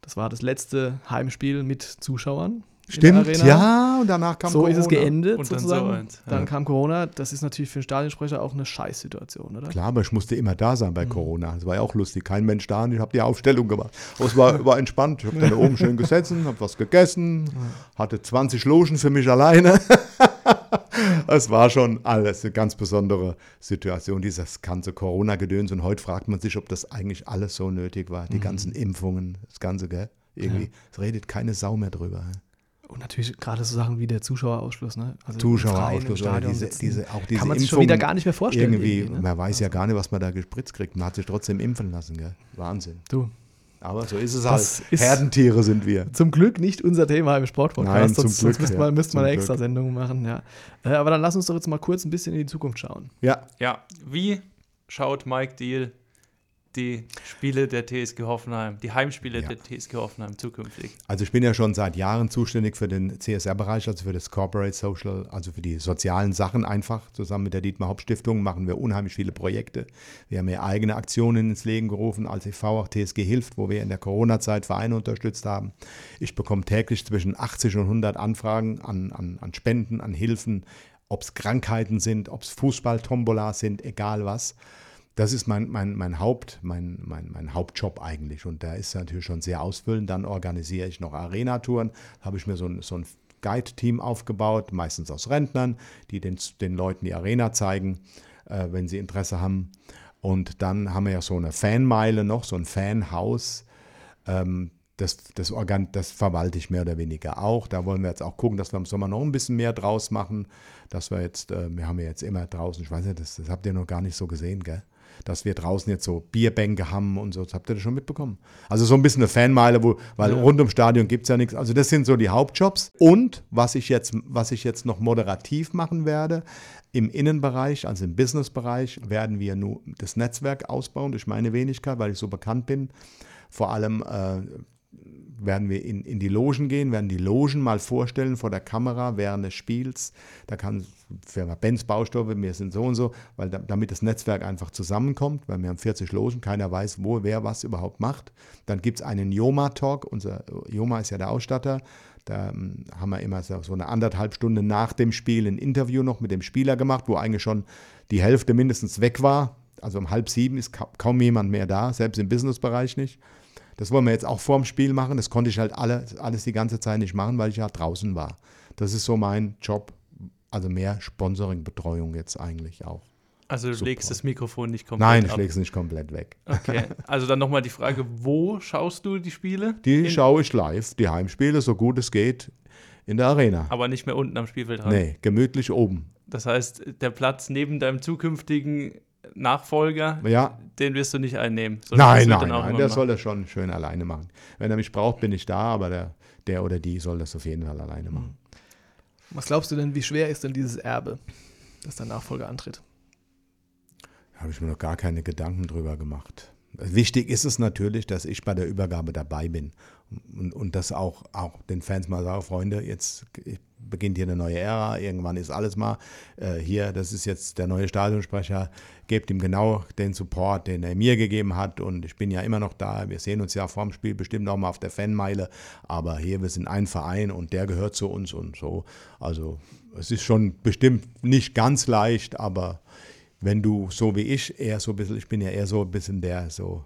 das war das letzte Heimspiel mit Zuschauern. Stimmt, Arena. ja, und danach kam So ist es Corona. geendet Und dann sozusagen. so eins, ja. Dann kam Corona. Das ist natürlich für den Stadionsprecher auch eine Scheißsituation, oder? Klar, aber ich musste immer da sein Mhm. bei Corona. Das war ja auch lustig. Kein Mensch da und ich habe die Aufstellung gemacht. Aber es war, war entspannt. Ich habe dann oben schön gesessen, habe was gegessen, hatte 20 Logen für mich alleine. [LAUGHS] Es war schon alles eine ganz besondere Situation, dieses ganze Corona-Gedöns. Und heute fragt man sich, ob das eigentlich alles so nötig war. Mhm. Die ganzen Impfungen, das Ganze, gell? Irgendwie, es redet keine Sau mehr drüber. Und natürlich gerade so Sachen wie der Zuschauerausschluss. Ne? Also Zuschauerausschluss oder diese, diese, auch diese kann man sich schon wieder gar nicht mehr vorstellen. Irgendwie, ne? man weiß ja gar nicht, was man da gespritzt kriegt. Man hat sich trotzdem impfen lassen, gell? Wahnsinn. Du, Aber so ist es Das halt. ist- Herdentiere sind wir. zum Glück nicht unser Thema im Sportpodcast, Nein, zum sonst, sonst Glück, müsste ja. man, müsste man eine extra Glück. Sendung machen. Ja. Äh, aber dann lass uns doch jetzt mal kurz ein bisschen in die Zukunft schauen. Ja, Ja, wie schaut Mike Deal die Spiele der TSG Hoffenheim, die Heimspiele Ja. der TSG Hoffenheim zukünftig? also ich bin ja schon seit Jahren zuständig für den CSR-Bereich, also für das Corporate Social, also für die sozialen Sachen einfach. Zusammen mit der Dietmar Hopp Stiftung machen wir unheimlich viele Projekte. Wir haben ja eigene Aktionen ins Leben gerufen, als e.V. auch TSG hilft, wo wir in der Corona-Zeit Vereine unterstützt haben. Ich bekomme täglich zwischen 80 und 100 Anfragen an, an, an Spenden, an Hilfen, ob es Krankheiten sind, ob es Fußball-Tombolas sind, egal was. Das ist mein, mein, mein, Haupt, mein, mein, mein Hauptjob eigentlich. Und der ist natürlich schon sehr ausfüllend. Dann organisiere ich noch Arena-Touren. Habe ich mir so ein, so ein Guide-Team aufgebaut, meistens aus Rentnern, die den, den Leuten die Arena zeigen, äh, wenn sie Interesse haben. Und dann haben wir ja so eine Fanmeile noch, so ein Fanhaus. Ähm, das, das, Organ, das verwalte ich mehr oder weniger auch. Da wollen wir jetzt auch gucken, dass wir im Sommer noch ein bisschen mehr draus machen. Dass wir jetzt, äh, wir haben ja jetzt immer draußen, ich weiß nicht, das, das habt ihr noch gar nicht so gesehen, gell? Dass wir draußen jetzt so Bierbänke haben und so, das habt ihr das schon mitbekommen. Also so ein bisschen eine Fanmeile, wo, weil rund ums Stadion gibt es ja nichts. Also das sind so die Hauptjobs. Und was ich jetzt, was ich jetzt noch moderativ machen werde, im Innenbereich, also im Businessbereich, werden wir nur das Netzwerk ausbauen durch meine Wenigkeit, weil ich so bekannt bin. Vor allem äh, werden wir in, in die Logen gehen, werden die Logen mal vorstellen vor der Kamera während des Spiels. Da kann Firma Benz Baustoffe, wir sind so und so, weil da, damit das Netzwerk einfach zusammenkommt, weil wir haben 40 Logen, keiner weiß, wo, wer was überhaupt macht. Dann gibt es einen Joma-Talk, unser Joma ist ja der Ausstatter. Da ähm, haben wir immer so, eine anderthalb Stunde nach dem Spiel ein Interview noch mit dem Spieler gemacht, wo eigentlich schon die Hälfte mindestens weg war. Also um halb sieben ist ka kaum jemand mehr da, selbst im Businessbereich nicht. Das wollen wir jetzt auch vorm Spiel machen. Das konnte ich halt alle, alles die ganze Zeit nicht machen, weil ich ja draußen war. Das ist so mein Job. Also mehr Sponsoring-Betreuung jetzt eigentlich auch. Also du Super. legst das Mikrofon nicht komplett Nein, ich ab. lege es nicht komplett weg. Okay, [LAUGHS] also dann nochmal die Frage, wo schaust du die Spiele? Die In- schaue ich live, die Heimspiele, so gut es geht, in der Arena. Aber nicht mehr unten am Spielfeldrand. Nee, gemütlich oben. Das heißt, der Platz neben deinem zukünftigen Nachfolger, Ja, den wirst du nicht einnehmen. sondern nein, nein, nein, der machen. soll das schon schön alleine machen. Wenn er mich braucht, bin ich da, aber der, der oder die soll das auf jeden Fall alleine machen. Was glaubst du denn, wie schwer ist denn dieses Erbe, dass der Nachfolger antritt? Da habe ich mir noch gar keine Gedanken drüber gemacht. Wichtig ist es natürlich, dass ich bei der Übergabe dabei bin und, und das auch, auch den Fans mal sage, Freunde, jetzt beginnt hier eine neue Ära, irgendwann ist alles mal äh, hier, das ist jetzt der neue Stadionsprecher, gebt ihm genau den Support, den er mir gegeben hat. Und ich bin ja immer noch da, wir sehen uns ja vorm Spiel bestimmt auch mal auf der Fanmeile, aber hier, wir sind ein Verein und der gehört zu uns. Und so, also es ist schon bestimmt nicht ganz leicht, aber wenn du so wie ich eher so ein bisschen, ich bin ja eher so ein bisschen der so,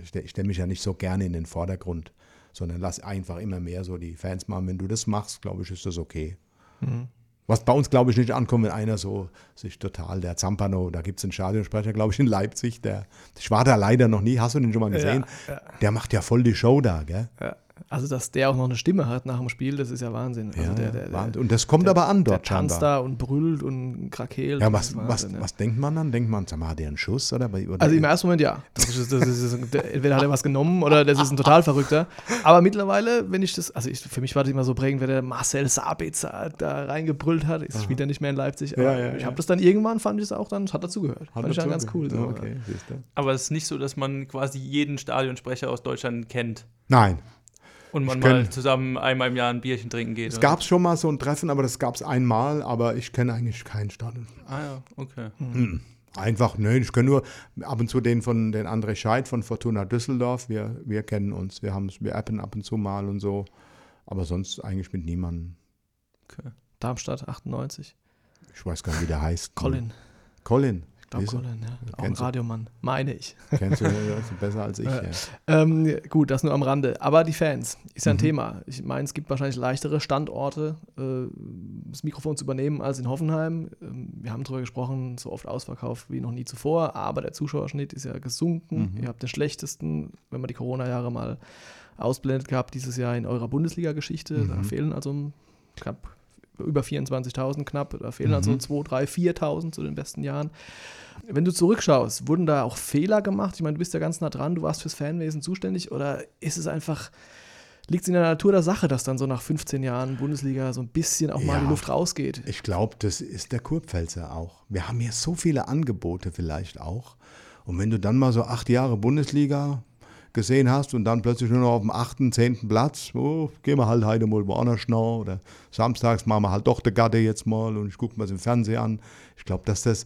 ich stelle mich ja nicht so gerne in den Vordergrund, sondern lass einfach immer mehr so die Fans machen. Wenn du das machst, glaube ich, ist das okay. Mhm. Was bei uns, glaube ich, nicht ankommt, wenn einer so sich total, der Zampano, da gibt es einen Stadionsprecher, glaube ich, in Leipzig, der, ich war da leider noch nie, hast du den schon mal gesehen? Ja, ja. Der macht ja voll die Show da, gell? Ja. Also, dass der auch noch eine Stimme hat nach dem Spiel, das ist ja Wahnsinn. Also ja, der, der, der, und das kommt aber an dort der tanzt da und brüllt und krakeelt. Ja, was, Wahnsinn, was, ja. was denkt man dann? Denkt man, sag mal, hat der einen Schuss? Oder, oder also im ersten Moment ja. Das ist, das ist, entweder hat er was genommen oder das ist ein total Verrückter. Aber mittlerweile, wenn ich das, also ich, für mich war das immer so prägend, wenn der Marcel Sabitzer da reingebrüllt hat. Ich spiele ja nicht mehr in Leipzig. Aber ja, ich habe das dann irgendwann, fand ich es auch dann, hat dazugehört. Fand ich dann ganz cool. So. Okay, aber es ist nicht so, dass man quasi jeden Stadionsprecher aus Deutschland kennt. Nein, und man mal zusammen einmal im Jahr ein Bierchen trinken geht. Es gab schon mal so ein Treffen, aber das gab es einmal, aber ich kenne eigentlich keinen Stadion. Ah ja, okay. Hm. Einfach, nö, ich kenne nur ab und zu den von den André Scheid von Fortuna Düsseldorf. Wir, wir kennen uns, wir, haben, wir appen ab und zu mal und so. Aber sonst eigentlich mit niemandem. Okay. Darmstadt 98. Ich weiß gar nicht, wie der heißt. Colin. Colin glaube Colin, ja. Auch ein Radiomann, meine ich. Kennst du besser als ich, ja. Ähm, gut, das nur am Rande. Aber die Fans ist ja ein mhm. Thema. Ich meine, es gibt wahrscheinlich leichtere Standorte, äh, das Mikrofon zu übernehmen als in Hoffenheim. Ähm, wir haben darüber gesprochen, so oft ausverkauft wie noch nie zuvor, aber der Zuschauerschnitt ist ja gesunken. Mhm. Ihr habt den schlechtesten, wenn man die Corona-Jahre mal ausblendet gehabt, dieses Jahr in eurer Bundesliga-Geschichte. Mhm. Da fehlen also knapp über 24.000 knapp, da fehlen mhm. also 2, 3, 4.000 zu den besten Jahren. Wenn du zurückschaust, wurden da auch Fehler gemacht? Ich meine, du bist ja ganz nah dran, du warst fürs Fanwesen zuständig oder ist es einfach, liegt es in der Natur der Sache, dass dann so nach 15 Jahren Bundesliga so ein bisschen auch mal ja, die Luft rausgeht? Ich glaube, das ist der Kurpfälzer auch. Wir haben hier so viele Angebote vielleicht auch. Und wenn du dann mal so acht Jahre Bundesliga gesehen hast und dann plötzlich nur noch auf dem achten, zehnten Platz, oh, gehen wir halt heute mal woanders schnau oder samstags machen wir halt doch der Gatte jetzt mal und ich gucke mir das im Fernsehen an. Ich glaube, dass das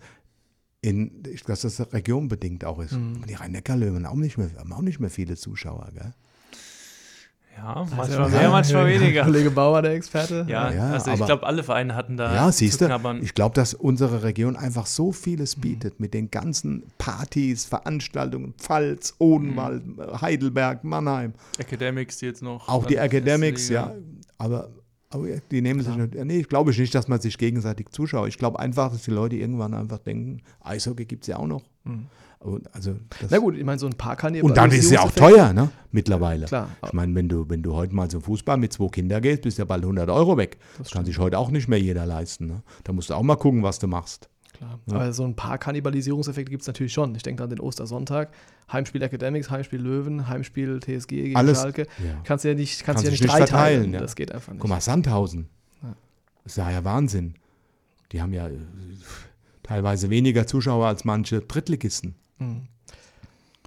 in, dass das regionbedingt auch ist. Mhm. Die Rhein-Neckar-Löwen haben auch nicht mehr, haben auch nicht mehr viele Zuschauer, gell? Ja, manchmal mehr, manchmal weniger. Kollege Bauer, der Experte. Ja, ja also ich glaube, alle Vereine hatten da. Ja, siehst du, ich glaube, dass unsere Region einfach so vieles mhm. bietet mit den ganzen Partys, Veranstaltungen, Pfalz, Odenwald, mhm. Heidelberg, Mannheim. Academics jetzt noch. Auch die Academics, ja. Aber aber die nehmen Klar. sich nicht. Nee, ich glaube nicht, dass man sich gegenseitig zuschaut. Ich glaube einfach, dass die Leute irgendwann einfach denken, Eishockey gibt es ja auch noch. Mhm. Also Na gut, ich meine, so ein paar kann Und dann ist es ja auch teuer, ne? Mittlerweile. Klar. Ich meine, wenn du, wenn du heute mal zum Fußball mit zwei Kindern gehst, bist du ja bald 100 Euro weg. Das, kann sich heute auch nicht mehr jeder leisten. Ne? Da musst du auch mal gucken, was du machst. Klar. Ja. Aber so ein paar Kannibalisierungseffekte gibt es natürlich schon. Ich denke an den Ostersonntag. Heimspiel Academics, Heimspiel Löwen, Heimspiel TSG gegen Alles, Schalke. Ja. Kannst du ja nicht, kannst kannst ja nicht, nicht verteilen. Ja. Das geht einfach nicht. Guck mal, Sandhausen. Ja. Das ist ja Wahnsinn. Die haben ja äh, teilweise weniger Zuschauer als manche Drittligisten. Mhm.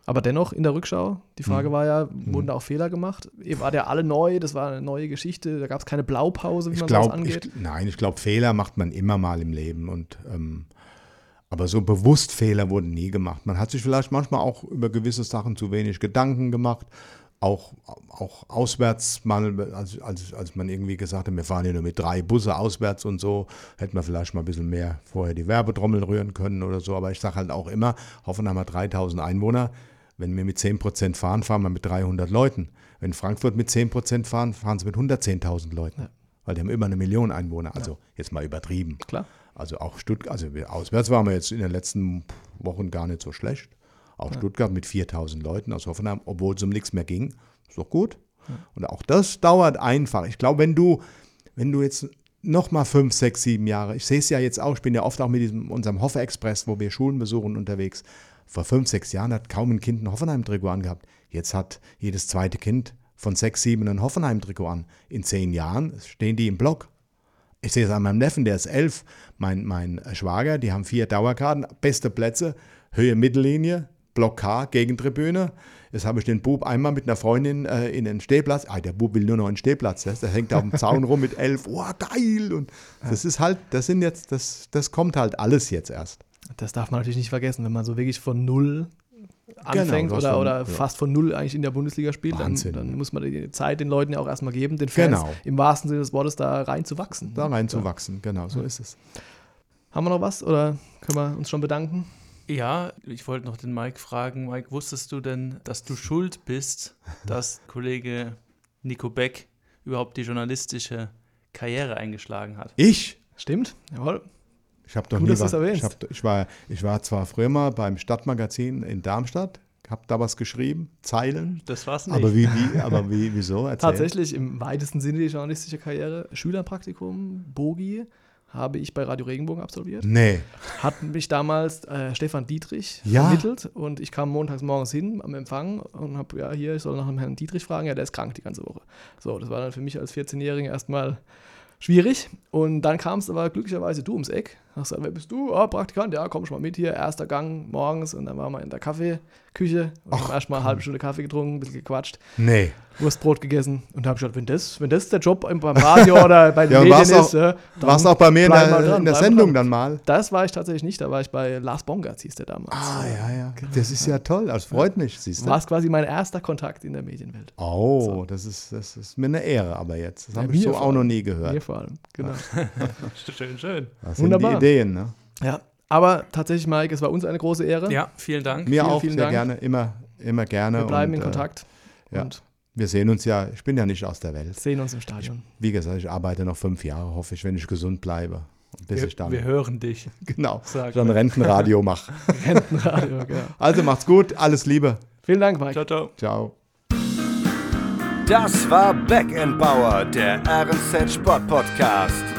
Aber dennoch in der Rückschau, die Frage mhm. war ja, wurden da auch Fehler gemacht? Ihr war ja alle neu, das war eine neue Geschichte, da gab es keine Blaupause, wie ich man glaub, das angeht. Ich, nein, ich glaube, Fehler macht man immer mal im Leben und ähm, aber so bewusst Fehler wurden nie gemacht. Man hat sich vielleicht manchmal auch über gewisse Sachen zu wenig Gedanken gemacht. Auch, auch auswärts mal, als, als, als man irgendwie gesagt hat, wir fahren hier nur mit drei Busse auswärts und so, hätten wir vielleicht mal ein bisschen mehr vorher die Werbetrommel rühren können oder so. Aber ich sage halt auch immer, Hoffenheim hat 3000 Einwohner. Wenn wir mit 10% fahren, fahren wir mit 300 Leuten. Wenn Frankfurt mit 10% fahren, fahren sie mit 110.000 Leuten. Ja. Weil die haben immer eine Million Einwohner. Also ja. jetzt mal übertrieben. Klar. Also auch Stuttgart, also auswärts waren wir jetzt in den letzten Wochen gar nicht so schlecht. Auch ja. Stuttgart mit 4000 Leuten aus Hoffenheim, obwohl es um nichts mehr ging. Ist doch gut. Ja. Und auch das dauert einfach. Ich glaube, wenn du, wenn du jetzt noch mal fünf, sechs, sieben Jahre, ich sehe es ja jetzt auch, ich bin ja oft auch mit diesem, unserem Hoffe Express, wo wir Schulen besuchen, unterwegs. Vor fünf, sechs Jahren hat kaum ein Kind ein Hoffenheim-Trikot angehabt. Jetzt hat jedes zweite Kind von sechs, sieben ein Hoffenheim-Trikot an. In zehn Jahren stehen die im Block. Ich sehe es an meinem Neffen, der ist elf, mein, mein Schwager, die haben vier Dauerkarten, beste Plätze, Höhe Mittellinie, Block K, Gegentribüne. Jetzt habe ich den Bub einmal mit einer Freundin äh, in den Stehplatz. Ah, der Bub will nur noch einen Stehplatz. Der, der hängt auf dem Zaun rum mit elf. Oh, geil! Und das ist halt, das sind jetzt, das, das kommt halt alles jetzt erst. Das darf man natürlich nicht vergessen, wenn man so wirklich von null anfängt Genau, du hast oder, von- oder ja. fast von null eigentlich in der Bundesliga spielt, dann, dann muss man die Zeit den Leuten ja auch erstmal geben, den Fans Genau. im wahrsten Sinne des Wortes da reinzuwachsen. Da reinzuwachsen, genau, so ist es. Haben wir noch was oder können wir uns schon bedanken? Ja, ich wollte noch den Mike fragen. Mike, wusstest du denn, dass du schuld bist, dass [LAUGHS] Kollege Nico Beck überhaupt die journalistische Karriere eingeschlagen hat? Ich? Stimmt? Jawohl. Ich habe doch Gut, nie was. Ich, hab, ich, war, ich war zwar früher mal beim Stadtmagazin in Darmstadt, habe da was geschrieben, Zeilen. Das war's nicht. Aber wie, wie, [LAUGHS] aber wie, wieso? Erzähl. Tatsächlich im weitesten Sinne die journalistische Karriere. Schülerpraktikum, Bogi, habe ich bei Radio Regenbogen absolviert. Nee. Hat mich damals äh, Stefan Dietrich Ja. vermittelt und ich kam montags morgens hin am Empfang und habe, ja, hier, ich soll nach dem Herrn Dietrich fragen, ja, der ist krank die ganze Woche. So, das war dann für mich als 14-Jähriger erstmal schwierig und dann kam es aber glücklicherweise du ums Eck. Hast gesagt, wer bist du? Ah, Praktikant, ja, komm schon mal mit hier, erster Gang morgens und dann waren wir in der Kaffeeküche und haben erstmal eine halbe Stunde Kaffee getrunken, ein bisschen gequatscht. Nee. Wurstbrot gegessen und habe gesagt, wenn das, wenn das der Job im- beim Radio oder bei den Ja, Medien ist, ja, dann Warst auch bei mir in der, mal dran, in der Sendung dran. dann mal? Das war ich tatsächlich nicht, da war ich bei Lars Bongartz, hieß der damals. Ah, ja, ja. Das ist ja toll. Das freut mich, siehst du. War es quasi mein erster Kontakt in der Medienwelt. Oh, das, ist, das ist mir eine Ehre, aber jetzt. Das Ja, habe ich mir so auch noch nie Mir gehört. vor allem, genau. [LAUGHS] schön, schön. Wunderbar. Ideen, ne? ja, aber tatsächlich, Mike, es war uns eine große Ehre. Ja, vielen Dank. Mir Vielen, auch vielen sehr Dank. gerne, immer, immer gerne. Wir bleiben und, in äh, Kontakt ja. und wir sehen uns ja, ich bin ja nicht aus der Welt. sehen uns im Stadion. Wie gesagt, ich arbeite noch fünf Jahre, hoffe ich, wenn ich gesund bleibe. Bis Wir, ich dann, wir hören dich. [LAUGHS] genau, Sag dann Rentenradio mache. [LAUGHS] Rentenradio, genau. Also macht's gut, alles Liebe. Vielen Dank, Mike. Ciao, ciao. Ciao. Das war Back Power, der RNZ Sport Podcast.